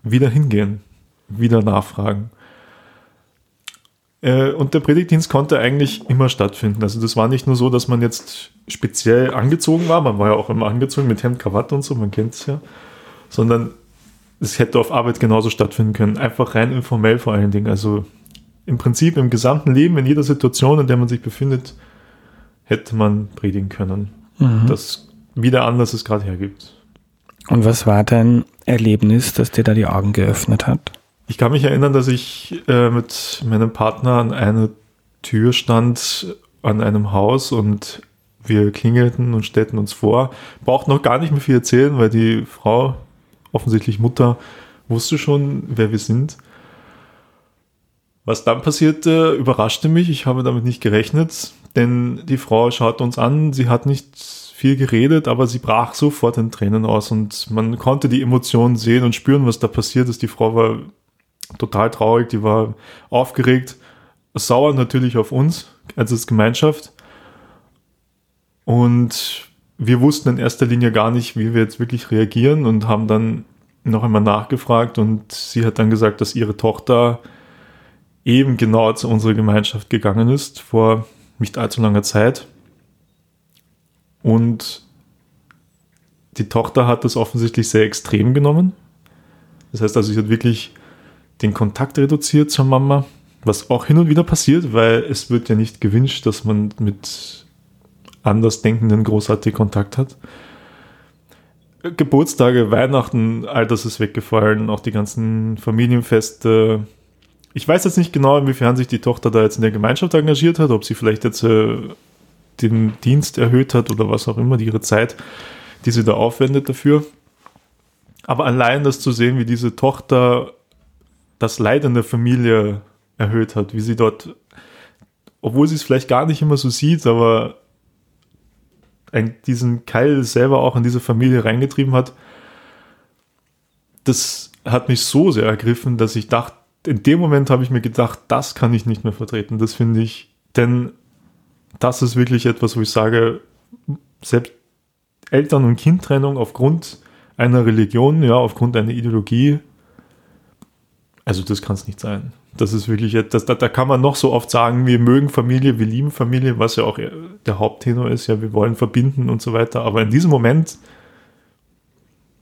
wieder hingehen, wieder nachfragen. Äh, und der Predigtdienst konnte eigentlich immer stattfinden. Also das war nicht nur so, dass man jetzt speziell angezogen war, man war ja auch immer angezogen mit Hemd, Krawatte und so, man kennt es ja, sondern es hätte auf Arbeit genauso stattfinden können. Einfach rein informell vor allen Dingen. Also im Prinzip im gesamten Leben, in jeder Situation, in der man sich befindet, hätte man predigen können. Mhm. Das wieder anders es gerade hergibt. Und was war dein Erlebnis, das dir da die Augen geöffnet hat? Ich kann mich erinnern, dass ich äh, mit meinem Partner an einer Tür stand, an einem Haus und wir klingelten und stellten uns vor. Braucht noch gar nicht mehr viel erzählen, weil die Frau, offensichtlich Mutter, wusste schon, wer wir sind. Was dann passierte, überraschte mich. Ich habe damit nicht gerechnet, denn die Frau schaut uns an. Sie hat nicht viel geredet, aber sie brach sofort in Tränen aus und man konnte die Emotionen sehen und spüren, was da passiert ist. Die Frau war total traurig, die war aufgeregt, sauer natürlich auf uns als Gemeinschaft. Und wir wussten in erster Linie gar nicht, wie wir jetzt wirklich reagieren und haben dann noch einmal nachgefragt und sie hat dann gesagt, dass ihre Tochter eben genau zu unserer Gemeinschaft gegangen ist vor nicht allzu langer Zeit und die Tochter hat das offensichtlich sehr extrem genommen. Das heißt also, sie hat wirklich den Kontakt reduziert zur Mama, was auch hin und wieder passiert, weil es wird ja nicht gewünscht, dass man mit Andersdenkenden großartig Kontakt hat. Geburtstage, Weihnachten, all das ist weggefallen, auch die ganzen Familienfeste. Ich weiß jetzt nicht genau, inwiefern sich die Tochter da jetzt in der Gemeinschaft engagiert hat, ob sie vielleicht jetzt äh, den Dienst erhöht hat oder was auch immer, ihre Zeit, die sie da aufwendet dafür. Aber allein das zu sehen, wie diese Tochter das Leid in der Familie erhöht hat, wie sie dort, obwohl sie es vielleicht gar nicht immer so sieht, aber diesen Keil selber auch in diese Familie reingetrieben hat, das hat mich so sehr ergriffen, dass ich dachte, in dem Moment habe ich mir gedacht, das kann ich nicht mehr vertreten. Das finde ich, denn das ist wirklich etwas, wo ich sage, selbst Eltern- und Kindtrennung aufgrund einer Religion, ja, aufgrund einer Ideologie. Also das kann es nicht sein. Das ist wirklich, das, da, da kann man noch so oft sagen, wir mögen Familie, wir lieben Familie, was ja auch der Haupttenor ist, ja, wir wollen verbinden und so weiter. Aber in diesem Moment,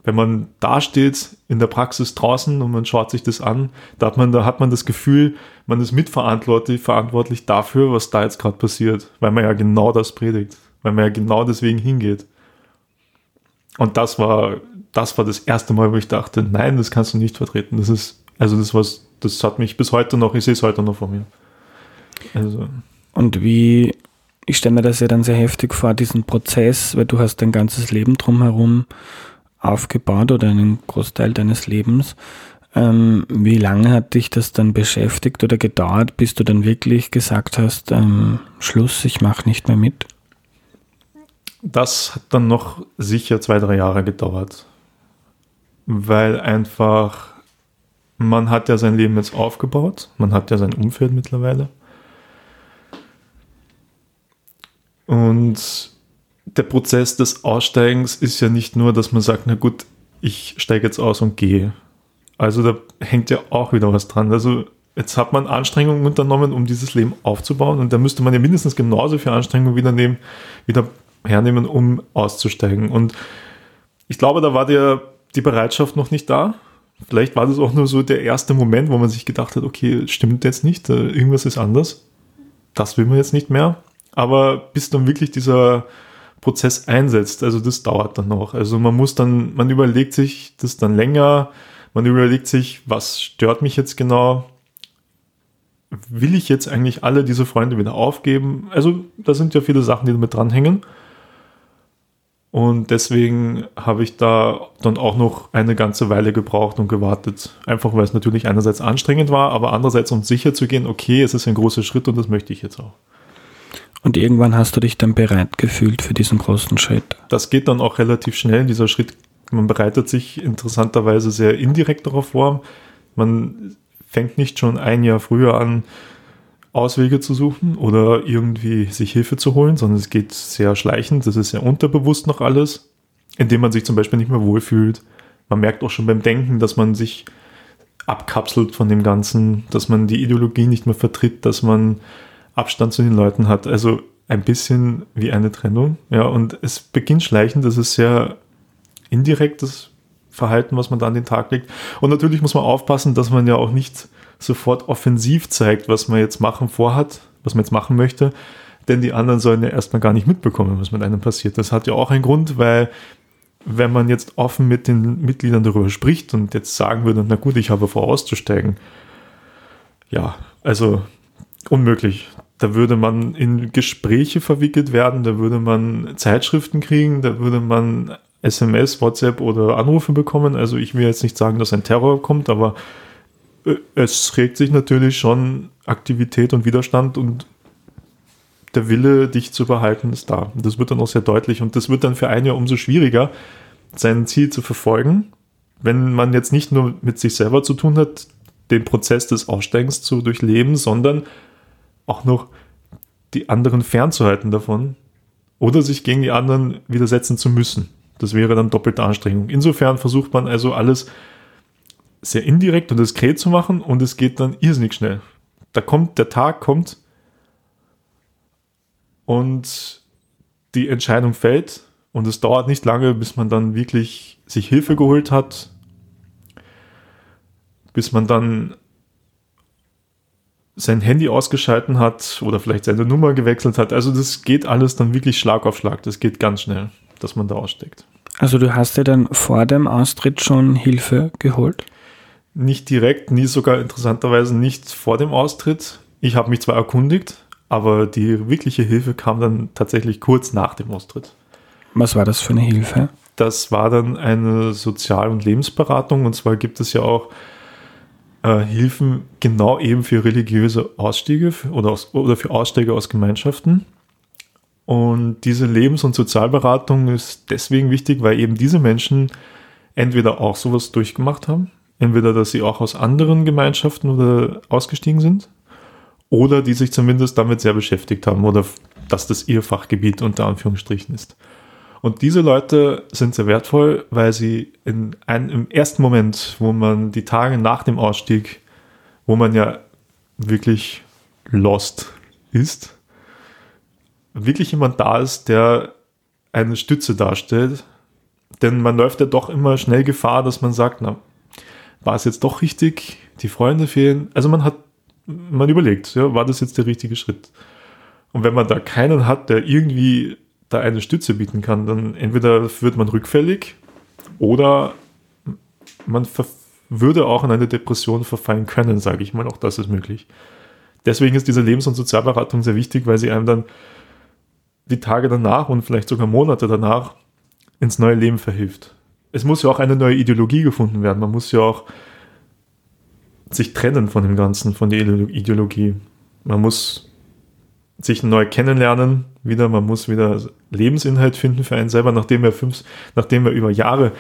wenn man da steht in der Praxis draußen und man schaut sich das an, da hat man, da hat man das Gefühl, man ist mitverantwortlich verantwortlich dafür, was da jetzt gerade passiert, weil man ja genau das predigt, weil man ja genau deswegen hingeht. Und das war, das war das erste Mal, wo ich dachte, nein, das kannst du nicht vertreten. Das ist, also das was das hat mich bis heute noch, ich sehe es heute noch vor mir. Also. Und wie, ich stelle mir das ja dann sehr heftig vor, diesen Prozess, weil du hast dein ganzes Leben drumherum aufgebaut oder einen Großteil deines Lebens. Ähm, wie lange hat dich das dann beschäftigt oder gedauert, bis du dann wirklich gesagt hast, ähm, Schluss, ich mache nicht mehr mit? Das hat dann noch sicher zwei, drei Jahre gedauert, weil einfach man hat ja sein Leben jetzt aufgebaut, man hat ja sein Umfeld mittlerweile. Und der Prozess des Aussteigens ist ja nicht nur, dass man sagt, na gut, ich steige jetzt aus und gehe. Also da hängt ja auch wieder was dran. Also jetzt hat man Anstrengungen unternommen, um dieses Leben aufzubauen und da müsste man ja mindestens genauso viel Anstrengungen wieder, nehmen, wieder hernehmen, um auszusteigen. Und ich glaube, da war der, die Bereitschaft noch nicht da. Vielleicht war das auch nur so der erste Moment, wo man sich gedacht hat, okay, stimmt jetzt nicht, äh, irgendwas ist anders. Das will man jetzt nicht mehr. Aber bis dann wirklich dieser Prozess einsetzt, also das dauert dann noch. Also man muss dann, man überlegt sich das dann länger, man überlegt sich, was stört mich jetzt genau? Will ich jetzt eigentlich alle diese Freunde wieder aufgeben? Also da sind ja viele Sachen, die damit dranhängen. Und deswegen habe ich da dann auch noch eine ganze Weile gebraucht und gewartet. Einfach weil es natürlich einerseits anstrengend war, aber andererseits um sicher zu gehen, okay, es ist ein großer Schritt und das möchte ich jetzt auch. Und irgendwann hast du dich dann bereit gefühlt für diesen großen Schritt. Das geht dann auch relativ schnell. Dieser Schritt, man bereitet sich interessanterweise sehr indirekt darauf vor. Man fängt nicht schon ein Jahr früher an, Auswege zu suchen oder irgendwie sich Hilfe zu holen, sondern es geht sehr schleichend, das ist sehr unterbewusst noch alles, indem man sich zum Beispiel nicht mehr wohlfühlt. Man merkt auch schon beim Denken, dass man sich abkapselt von dem Ganzen, dass man die Ideologie nicht mehr vertritt, dass man Abstand zu den Leuten hat. Also ein bisschen wie eine Trennung. Ja, und es beginnt schleichend, das ist sehr indirektes Verhalten, was man da an den Tag legt. Und natürlich muss man aufpassen, dass man ja auch nicht sofort offensiv zeigt, was man jetzt machen vorhat, was man jetzt machen möchte. Denn die anderen sollen ja erstmal gar nicht mitbekommen, was mit einem passiert. Das hat ja auch einen Grund, weil wenn man jetzt offen mit den Mitgliedern darüber spricht und jetzt sagen würde, na gut, ich habe vor auszusteigen, ja, also unmöglich. Da würde man in Gespräche verwickelt werden, da würde man Zeitschriften kriegen, da würde man SMS, WhatsApp oder Anrufe bekommen. Also ich will jetzt nicht sagen, dass ein Terror kommt, aber es regt sich natürlich schon Aktivität und Widerstand und der Wille, dich zu behalten, ist da. Und das wird dann auch sehr deutlich und das wird dann für einen ja umso schwieriger, sein Ziel zu verfolgen, wenn man jetzt nicht nur mit sich selber zu tun hat, den Prozess des Aussteigens zu durchleben, sondern auch noch die anderen fernzuhalten davon oder sich gegen die anderen widersetzen zu müssen. Das wäre dann doppelte Anstrengung. Insofern versucht man also alles sehr indirekt und diskret zu machen und es geht dann irrsinnig schnell. Da kommt, der Tag kommt und die Entscheidung fällt und es dauert nicht lange, bis man dann wirklich sich Hilfe geholt hat, bis man dann sein Handy ausgeschalten hat oder vielleicht seine Nummer gewechselt hat. Also das geht alles dann wirklich Schlag auf Schlag. Das geht ganz schnell, dass man da aussteckt. Also du hast dir dann vor dem Austritt schon Hilfe geholt? Nicht direkt, nie sogar interessanterweise nicht vor dem Austritt. Ich habe mich zwar erkundigt, aber die wirkliche Hilfe kam dann tatsächlich kurz nach dem Austritt. Was war das für eine Hilfe? Das war dann eine Sozial- und Lebensberatung. Und zwar gibt es ja auch äh, Hilfen genau eben für religiöse Ausstiege oder, aus, oder für Ausstiege aus Gemeinschaften. Und diese Lebens- und Sozialberatung ist deswegen wichtig, weil eben diese Menschen entweder auch sowas durchgemacht haben, Entweder, dass sie auch aus anderen Gemeinschaften oder ausgestiegen sind oder die sich zumindest damit sehr beschäftigt haben oder dass das ihr Fachgebiet unter Anführungsstrichen ist. Und diese Leute sind sehr wertvoll, weil sie in einem, im ersten Moment, wo man die Tage nach dem Ausstieg, wo man ja wirklich lost ist, wirklich jemand da ist, der eine Stütze darstellt. Denn man läuft ja doch immer schnell Gefahr, dass man sagt, na, war es jetzt doch richtig? Die Freunde fehlen. Also man hat, man überlegt, ja, war das jetzt der richtige Schritt? Und wenn man da keinen hat, der irgendwie da eine Stütze bieten kann, dann entweder wird man rückfällig oder man würde auch in eine Depression verfallen können, sage ich mal. Auch das ist möglich. Deswegen ist diese Lebens- und Sozialberatung sehr wichtig, weil sie einem dann die Tage danach und vielleicht sogar Monate danach ins neue Leben verhilft. Es muss ja auch eine neue Ideologie gefunden werden. Man muss ja auch sich trennen von dem Ganzen, von der Ideologie. Man muss sich neu kennenlernen, wieder, man muss wieder Lebensinhalt finden für einen selber, nachdem er fünf, nachdem er über Jahre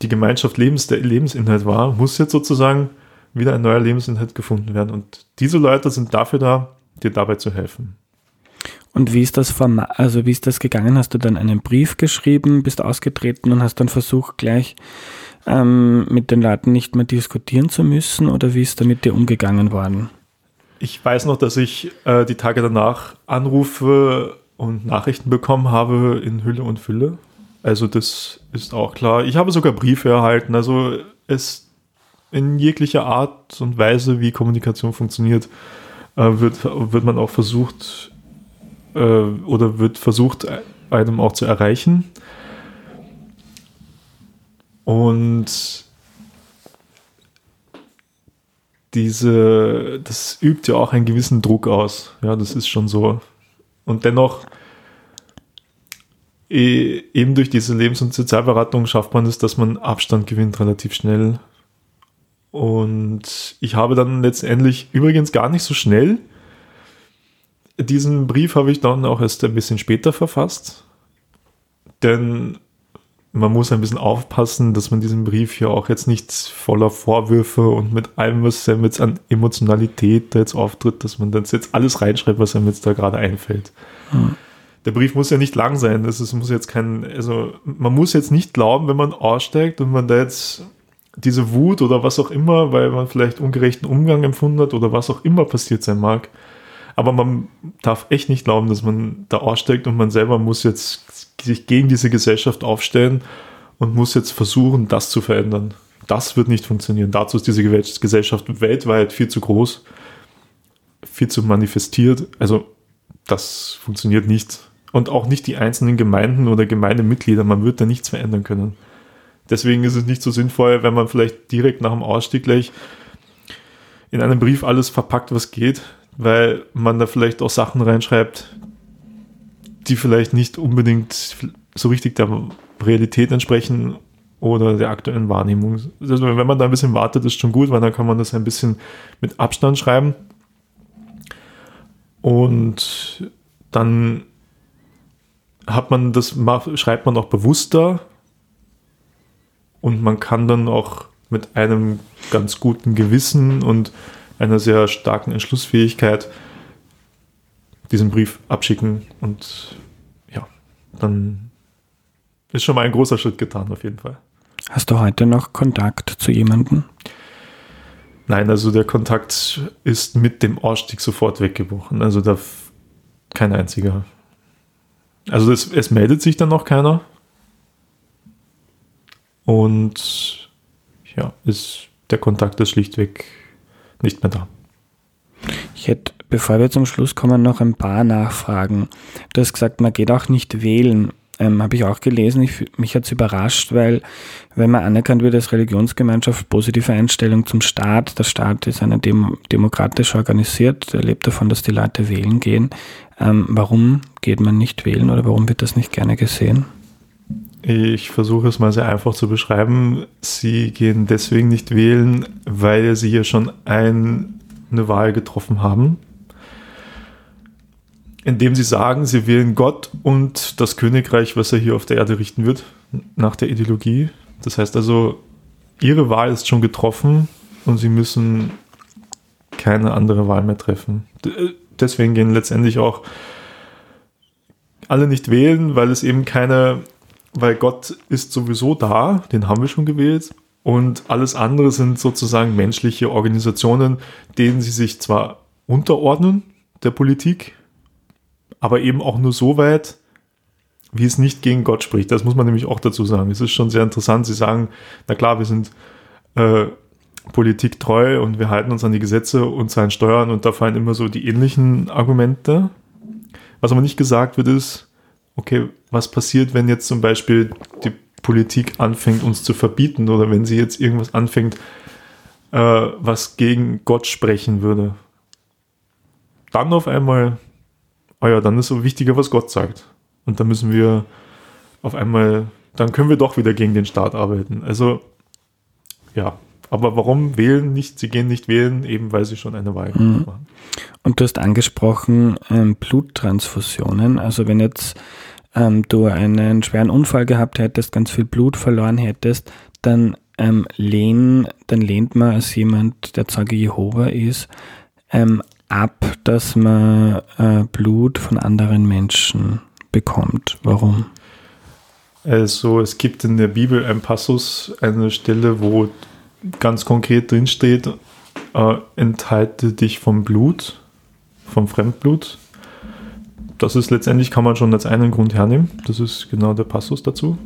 die Gemeinschaft Lebens, der Lebensinhalt war, muss jetzt sozusagen wieder ein neuer Lebensinhalt gefunden werden. Und diese Leute sind dafür da, dir dabei zu helfen. Und wie ist das also wie ist das gegangen? Hast du dann einen Brief geschrieben, bist ausgetreten und hast dann versucht, gleich ähm, mit den Leuten nicht mehr diskutieren zu müssen oder wie ist da mit dir umgegangen worden? Ich weiß noch, dass ich äh, die Tage danach Anrufe und Nachrichten bekommen habe in Hülle und Fülle. Also das ist auch klar. Ich habe sogar Briefe erhalten. Also es in jeglicher Art und Weise, wie Kommunikation funktioniert, äh, wird, wird man auch versucht, äh, oder wird versucht, einem auch zu erreichen. Und diese, das übt ja auch einen gewissen Druck aus. Ja, das ist schon so. Und dennoch, e, eben durch diese Lebens- und Sozialberatung schafft man es, dass man Abstand gewinnt relativ schnell. Und ich habe dann letztendlich übrigens gar nicht so schnell diesen Brief habe ich dann auch erst ein bisschen später verfasst, denn man muss ein bisschen aufpassen, dass man diesen Brief ja auch jetzt nicht voller Vorwürfe und mit allem, was einem jetzt an Emotionalität da jetzt auftritt, dass man das jetzt alles reinschreibt, was einem jetzt da gerade einfällt. Hm. Der Brief muss ja nicht lang sein. Das ist, muss jetzt kein, also man muss jetzt nicht glauben, wenn man aussteigt und man da jetzt diese Wut oder was auch immer, weil man vielleicht ungerechten Umgang empfunden hat oder was auch immer passiert sein mag, aber man darf echt nicht glauben, dass man da aussteigt und man selber muss jetzt sich gegen diese Gesellschaft aufstellen und muss jetzt versuchen, das zu verändern. Das wird nicht funktionieren. Dazu ist diese Gesellschaft weltweit viel zu groß, viel zu manifestiert. Also das funktioniert nicht. Und auch nicht die einzelnen Gemeinden oder Gemeindemitglieder. Man wird da nichts verändern können. Deswegen ist es nicht so sinnvoll, wenn man vielleicht direkt nach dem Ausstieg gleich in einem Brief alles verpackt, was geht, weil man da vielleicht auch Sachen reinschreibt, die vielleicht nicht unbedingt so richtig der Realität entsprechen oder der aktuellen Wahrnehmung. Also wenn man da ein bisschen wartet, ist schon gut, weil dann kann man das ein bisschen mit Abstand schreiben. Und dann hat man das, schreibt man auch bewusster und man kann dann auch mit einem ganz guten Gewissen und einer sehr starken Entschlussfähigkeit diesen Brief abschicken und ja, dann ist schon mal ein großer Schritt getan auf jeden Fall. Hast du heute noch Kontakt zu jemandem? Nein, also der Kontakt ist mit dem Ausstieg sofort weggebrochen. Also da kein einziger. Also das, es meldet sich dann noch keiner. Und ja, ist, der Kontakt ist schlichtweg nicht mehr da. Ich hätte, bevor wir zum Schluss kommen, noch ein paar Nachfragen. Du hast gesagt, man geht auch nicht wählen. Ähm, Habe ich auch gelesen. Ich, mich hat es überrascht, weil wenn man anerkannt wird als Religionsgemeinschaft, positive Einstellung zum Staat, der Staat ist eine Dem demokratisch organisiert, er lebt davon, dass die Leute wählen gehen. Ähm, warum geht man nicht wählen oder warum wird das nicht gerne gesehen? Ich versuche es mal sehr einfach zu beschreiben. Sie gehen deswegen nicht wählen, weil sie ja schon ein, eine Wahl getroffen haben, indem sie sagen, sie wählen Gott und das Königreich, was er hier auf der Erde richten wird, nach der Ideologie. Das heißt also, ihre Wahl ist schon getroffen und sie müssen keine andere Wahl mehr treffen. Deswegen gehen letztendlich auch alle nicht wählen, weil es eben keine weil Gott ist sowieso da, den haben wir schon gewählt. Und alles andere sind sozusagen menschliche Organisationen, denen sie sich zwar unterordnen, der Politik, aber eben auch nur so weit, wie es nicht gegen Gott spricht. Das muss man nämlich auch dazu sagen. Es ist schon sehr interessant. Sie sagen, na klar, wir sind äh, Politik treu und wir halten uns an die Gesetze und zahlen Steuern und da fallen immer so die ähnlichen Argumente. Was aber nicht gesagt wird, ist, okay, was passiert, wenn jetzt zum Beispiel die Politik anfängt, uns zu verbieten oder wenn sie jetzt irgendwas anfängt, äh, was gegen Gott sprechen würde? Dann auf einmal, oh ja, dann ist so wichtiger, was Gott sagt. Und dann müssen wir auf einmal, dann können wir doch wieder gegen den Staat arbeiten. Also, ja, aber warum wählen nicht? Sie gehen nicht wählen, eben weil sie schon eine Wahl mhm. machen. Und du hast angesprochen ähm, Bluttransfusionen. Also wenn jetzt ähm, du einen schweren Unfall gehabt hättest, ganz viel Blut verloren hättest, dann ähm, lehn, dann lehnt man als jemand, der Zeuge Jehova ist, ähm, ab, dass man äh, Blut von anderen Menschen bekommt. Warum? Also es gibt in der Bibel ein Passus, eine Stelle, wo ganz konkret drin steht, äh, enthalte dich vom Blut, vom Fremdblut. Das ist letztendlich, kann man schon als einen Grund hernehmen. Das ist genau der Passus dazu.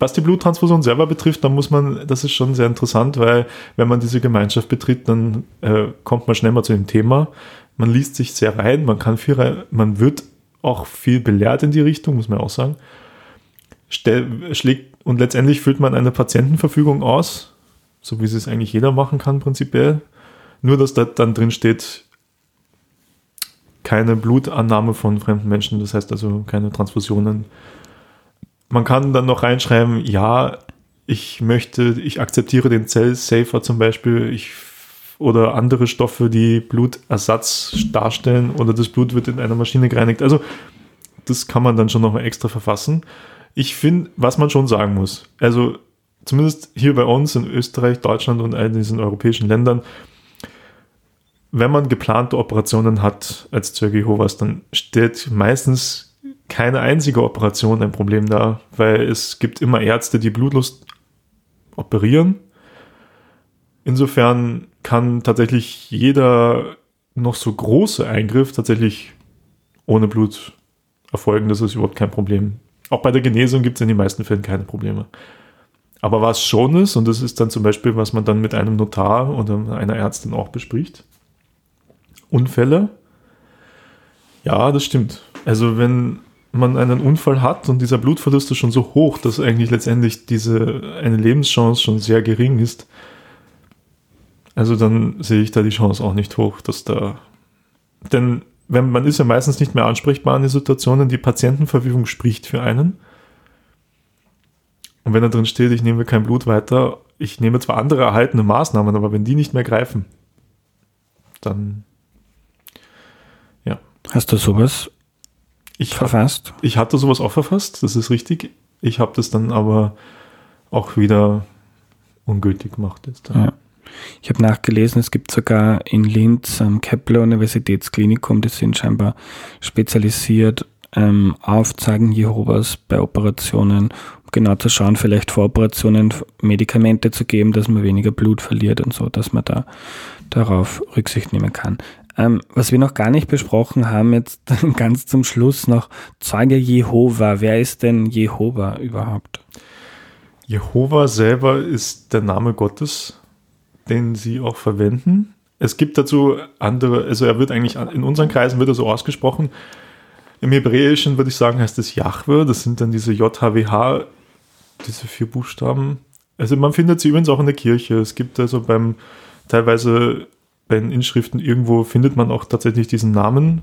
Was die Bluttransfusion selber betrifft, dann muss man, das ist schon sehr interessant, weil wenn man diese Gemeinschaft betritt, dann äh, kommt man schnell mal zu dem Thema. Man liest sich sehr rein, man kann viel rein, man wird auch viel belehrt in die Richtung, muss man auch sagen. Stell, schlägt, und letztendlich füllt man eine Patientenverfügung aus, so wie es eigentlich jeder machen kann, prinzipiell. Nur, dass da dann drin steht, keine Blutannahme von fremden Menschen, das heißt also keine Transfusionen. Man kann dann noch reinschreiben, ja, ich möchte, ich akzeptiere den Zellsafer zum Beispiel, ich oder andere Stoffe, die Blutersatz darstellen oder das Blut wird in einer Maschine gereinigt. Also das kann man dann schon nochmal extra verfassen. Ich finde, was man schon sagen muss, also zumindest hier bei uns in Österreich, Deutschland und all diesen europäischen Ländern, wenn man geplante Operationen hat als Zeuge Jehovas, dann stellt meistens keine einzige Operation ein Problem dar, weil es gibt immer Ärzte, die blutlos operieren. Insofern kann tatsächlich jeder noch so große Eingriff tatsächlich ohne Blut erfolgen. Das ist überhaupt kein Problem. Auch bei der Genesung gibt es in den meisten Fällen keine Probleme. Aber was schon ist, und das ist dann zum Beispiel, was man dann mit einem Notar oder einer Ärztin auch bespricht, Unfälle. Ja, das stimmt. Also wenn man einen Unfall hat und dieser Blutverlust ist schon so hoch, dass eigentlich letztendlich diese eine Lebenschance schon sehr gering ist, also dann sehe ich da die Chance auch nicht hoch, dass da. Denn wenn, man ist ja meistens nicht mehr ansprechbar in den Situationen, die Patientenverfügung spricht für einen. Und wenn da drin steht, ich nehme kein Blut weiter, ich nehme zwar andere erhaltene Maßnahmen, aber wenn die nicht mehr greifen, dann. Hast du sowas ich verfasst? Hab, ich hatte sowas auch verfasst, das ist richtig. Ich habe das dann aber auch wieder ungültig gemacht jetzt. Ja. Ich habe nachgelesen, es gibt sogar in Linz am Kepler Universitätsklinikum, die sind scheinbar spezialisiert ähm, auf Zeugen Jehovas bei Operationen, um genau zu schauen, vielleicht vor Operationen Medikamente zu geben, dass man weniger Blut verliert und so, dass man da darauf Rücksicht nehmen kann. Ähm, was wir noch gar nicht besprochen haben, jetzt ganz zum Schluss noch Zeuge Jehova. Wer ist denn Jehova überhaupt? Jehova selber ist der Name Gottes den sie auch verwenden. Es gibt dazu andere, also er wird eigentlich in unseren Kreisen wird er so ausgesprochen. Im Hebräischen würde ich sagen, heißt es Jahwe, das sind dann diese JHWH, diese vier Buchstaben. Also man findet sie übrigens auch in der Kirche. Es gibt also beim, teilweise bei den Inschriften irgendwo findet man auch tatsächlich diesen Namen.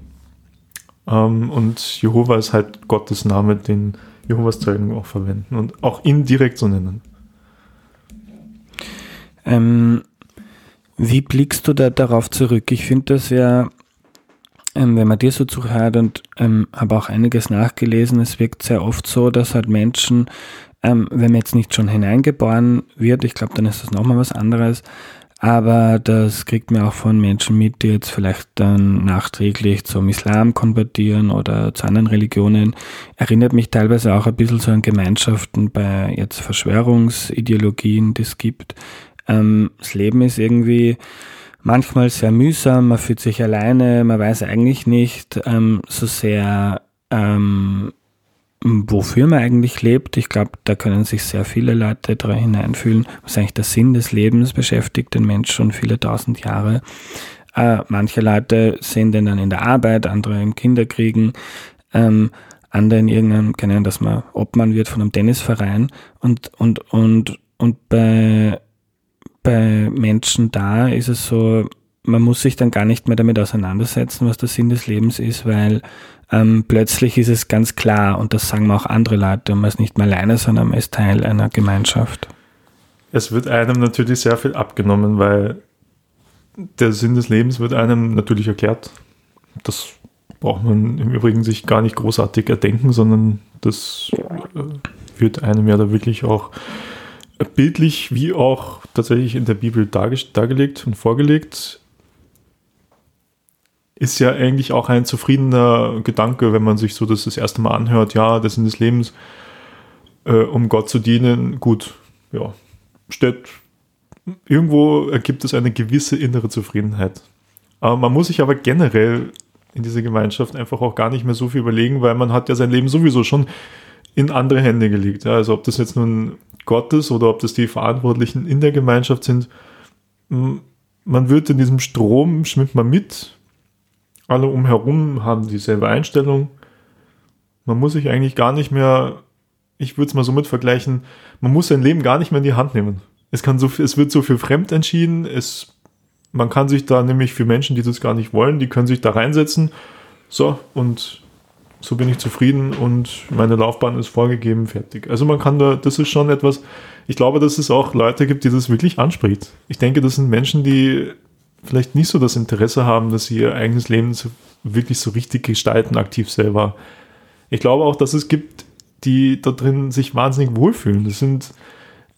Ähm, und Jehova ist halt Gottes Name, den Jehovas Zeugen auch verwenden und auch indirekt so nennen. Ähm, wie blickst du da darauf zurück? Ich finde das ja, ähm, wenn man dir so zuhört und ähm, habe auch einiges nachgelesen, es wirkt sehr oft so, dass halt Menschen, ähm, wenn man jetzt nicht schon hineingeboren wird, ich glaube, dann ist das nochmal was anderes, aber das kriegt man auch von Menschen mit, die jetzt vielleicht dann nachträglich zum Islam konvertieren oder zu anderen Religionen. Erinnert mich teilweise auch ein bisschen so an Gemeinschaften bei jetzt Verschwörungsideologien, die es gibt. Ähm, das Leben ist irgendwie manchmal sehr mühsam, man fühlt sich alleine, man weiß eigentlich nicht ähm, so sehr, ähm, wofür man eigentlich lebt. Ich glaube, da können sich sehr viele Leute da hineinfühlen. Was eigentlich der Sinn des Lebens beschäftigt den Mensch schon viele tausend Jahre. Äh, manche Leute sehen den dann in der Arbeit, andere im Kinderkriegen, ähm, andere in irgendeinem, keine dass man Obmann wird von einem Tennisverein und, und, und, und bei, bei Menschen da ist es so, man muss sich dann gar nicht mehr damit auseinandersetzen, was der Sinn des Lebens ist, weil ähm, plötzlich ist es ganz klar und das sagen auch andere Leute man ist nicht mehr alleine, sondern man ist Teil einer Gemeinschaft. Es wird einem natürlich sehr viel abgenommen, weil der Sinn des Lebens wird einem natürlich erklärt. Das braucht man im Übrigen sich gar nicht großartig erdenken, sondern das äh, wird einem ja da wirklich auch bildlich wie auch tatsächlich in der Bibel dargelegt und vorgelegt ist ja eigentlich auch ein zufriedener Gedanke, wenn man sich so das das erste Mal anhört, ja, der Sinn des Lebens, äh, um Gott zu dienen, gut, ja, steht, irgendwo ergibt es eine gewisse innere Zufriedenheit. Aber man muss sich aber generell in dieser Gemeinschaft einfach auch gar nicht mehr so viel überlegen, weil man hat ja sein Leben sowieso schon in andere Hände gelegt. Ja, also ob das jetzt nun Gott ist oder ob das die Verantwortlichen in der Gemeinschaft sind, man wird in diesem Strom, schwimmt man mit alle umherum haben dieselbe Einstellung. Man muss sich eigentlich gar nicht mehr, ich würde es mal so mit vergleichen, man muss sein Leben gar nicht mehr in die Hand nehmen. Es, kann so, es wird so viel fremd entschieden, es, man kann sich da nämlich für Menschen, die das gar nicht wollen, die können sich da reinsetzen. So, und so bin ich zufrieden und meine Laufbahn ist vorgegeben, fertig. Also man kann da, das ist schon etwas, ich glaube, dass es auch Leute gibt, die das wirklich anspricht. Ich denke, das sind Menschen, die vielleicht nicht so das Interesse haben, dass sie ihr eigenes Leben so, wirklich so richtig gestalten, aktiv selber. Ich glaube auch, dass es gibt, die da drin sich wahnsinnig wohlfühlen. Das sind,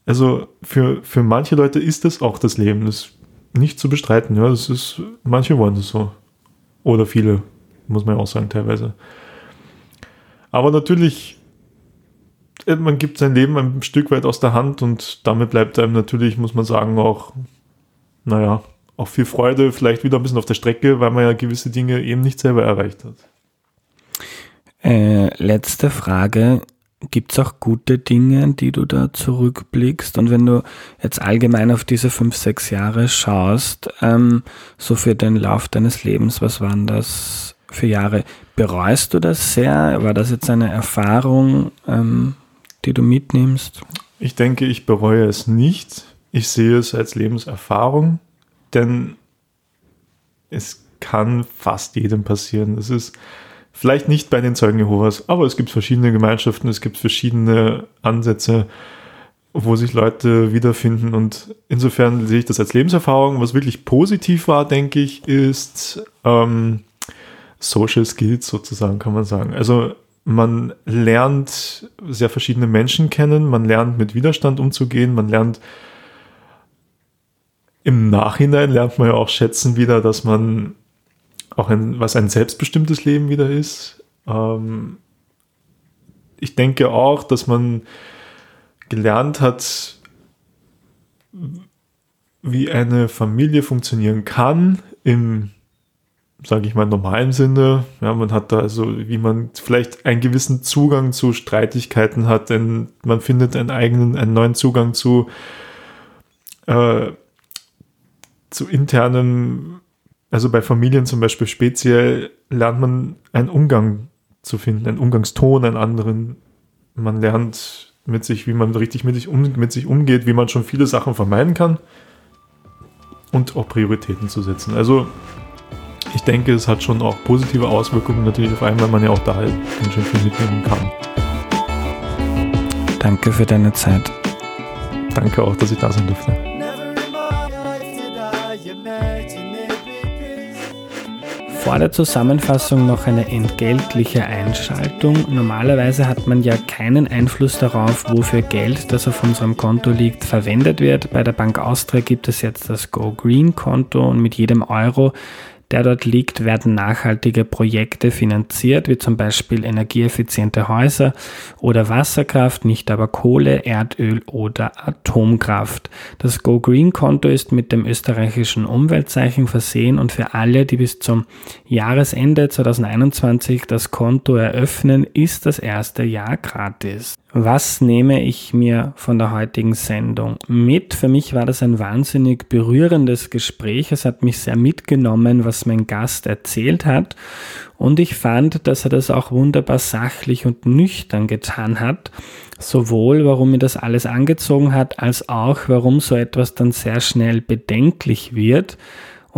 also für, für manche Leute ist das auch das Leben. Das ist nicht zu bestreiten. Ja, das ist, manche wollen das so. Oder viele, muss man ja auch sagen, teilweise. Aber natürlich, äh, man gibt sein Leben ein Stück weit aus der Hand und damit bleibt einem natürlich, muss man sagen, auch, naja, auch viel Freude vielleicht wieder ein bisschen auf der Strecke, weil man ja gewisse Dinge eben nicht selber erreicht hat. Äh, letzte Frage. Gibt es auch gute Dinge, die du da zurückblickst? Und wenn du jetzt allgemein auf diese fünf, sechs Jahre schaust, ähm, so für den Lauf deines Lebens, was waren das für Jahre? Bereust du das sehr? War das jetzt eine Erfahrung, ähm, die du mitnimmst? Ich denke, ich bereue es nicht. Ich sehe es als Lebenserfahrung denn es kann fast jedem passieren. Es ist vielleicht nicht bei den Zeugen Jehovas, aber es gibt verschiedene Gemeinschaften, es gibt verschiedene Ansätze, wo sich Leute wiederfinden und insofern sehe ich das als Lebenserfahrung. Was wirklich positiv war, denke ich, ist ähm, Social Skills sozusagen, kann man sagen. Also man lernt sehr verschiedene Menschen kennen, man lernt mit Widerstand umzugehen, man lernt im Nachhinein lernt man ja auch schätzen wieder, dass man auch ein, was ein selbstbestimmtes Leben wieder ist. Ähm, ich denke auch, dass man gelernt hat, wie eine Familie funktionieren kann im, sage ich mal, normalen Sinne. Ja, man hat da also, wie man vielleicht einen gewissen Zugang zu Streitigkeiten hat, denn man findet einen eigenen, einen neuen Zugang zu äh, zu internem, also bei Familien zum Beispiel speziell, lernt man einen Umgang zu finden, einen Umgangston, einen anderen. Man lernt mit sich, wie man richtig mit sich, um, mit sich umgeht, wie man schon viele Sachen vermeiden kann und auch Prioritäten zu setzen. Also ich denke, es hat schon auch positive Auswirkungen natürlich auf einen, weil man ja auch da halt ganz schön viel mitnehmen kann. Danke für deine Zeit. Danke auch, dass ich da sein durfte. Vor der Zusammenfassung noch eine entgeltliche Einschaltung. Normalerweise hat man ja keinen Einfluss darauf, wofür Geld, das auf unserem Konto liegt, verwendet wird. Bei der Bank Austria gibt es jetzt das Go Green Konto und mit jedem Euro der dort liegt, werden nachhaltige Projekte finanziert, wie zum Beispiel energieeffiziente Häuser oder Wasserkraft, nicht aber Kohle, Erdöl oder Atomkraft. Das Go Green Konto ist mit dem österreichischen Umweltzeichen versehen und für alle, die bis zum Jahresende 2021 das Konto eröffnen, ist das erste Jahr gratis. Was nehme ich mir von der heutigen Sendung mit? Für mich war das ein wahnsinnig berührendes Gespräch. Es hat mich sehr mitgenommen, was mein Gast erzählt hat. Und ich fand, dass er das auch wunderbar sachlich und nüchtern getan hat. Sowohl, warum mir das alles angezogen hat, als auch, warum so etwas dann sehr schnell bedenklich wird.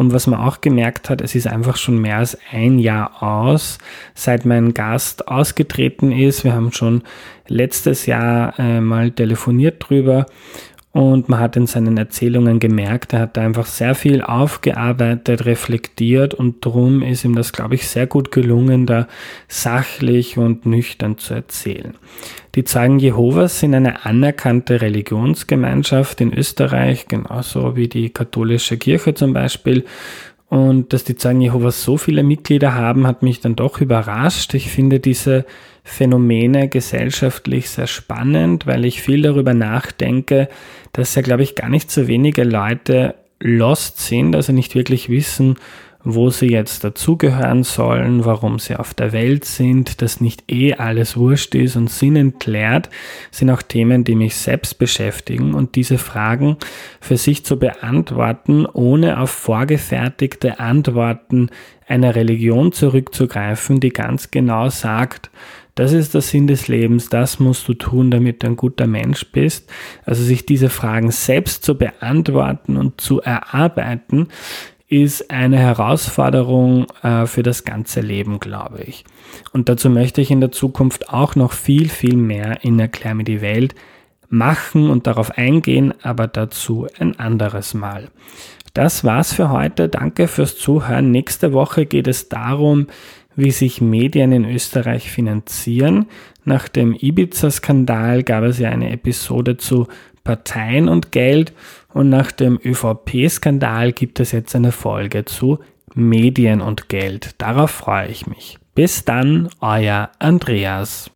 Und was man auch gemerkt hat, es ist einfach schon mehr als ein Jahr aus, seit mein Gast ausgetreten ist. Wir haben schon letztes Jahr äh, mal telefoniert drüber und man hat in seinen Erzählungen gemerkt, er hat da einfach sehr viel aufgearbeitet, reflektiert und darum ist ihm das, glaube ich, sehr gut gelungen, da sachlich und nüchtern zu erzählen. Die Zeugen Jehovas sind eine anerkannte Religionsgemeinschaft in Österreich, genauso wie die katholische Kirche zum Beispiel. Und dass die Zeugen Jehovas so viele Mitglieder haben, hat mich dann doch überrascht. Ich finde diese Phänomene gesellschaftlich sehr spannend, weil ich viel darüber nachdenke, dass ja, glaube ich, gar nicht so wenige Leute lost sind, also nicht wirklich wissen, wo sie jetzt dazugehören sollen, warum sie auf der Welt sind, dass nicht eh alles wurscht ist und sinnentleert, sind auch Themen, die mich selbst beschäftigen und diese Fragen für sich zu beantworten, ohne auf vorgefertigte Antworten einer Religion zurückzugreifen, die ganz genau sagt, das ist der Sinn des Lebens, das musst du tun, damit du ein guter Mensch bist. Also sich diese Fragen selbst zu beantworten und zu erarbeiten, ist eine Herausforderung äh, für das ganze Leben, glaube ich. Und dazu möchte ich in der Zukunft auch noch viel, viel mehr in Erklär mir die Welt machen und darauf eingehen, aber dazu ein anderes Mal. Das war's für heute. Danke fürs Zuhören. Nächste Woche geht es darum, wie sich Medien in Österreich finanzieren. Nach dem Ibiza-Skandal gab es ja eine Episode zu Parteien und Geld und nach dem ÖVP-Skandal gibt es jetzt eine Folge zu Medien und Geld. Darauf freue ich mich. Bis dann, euer Andreas.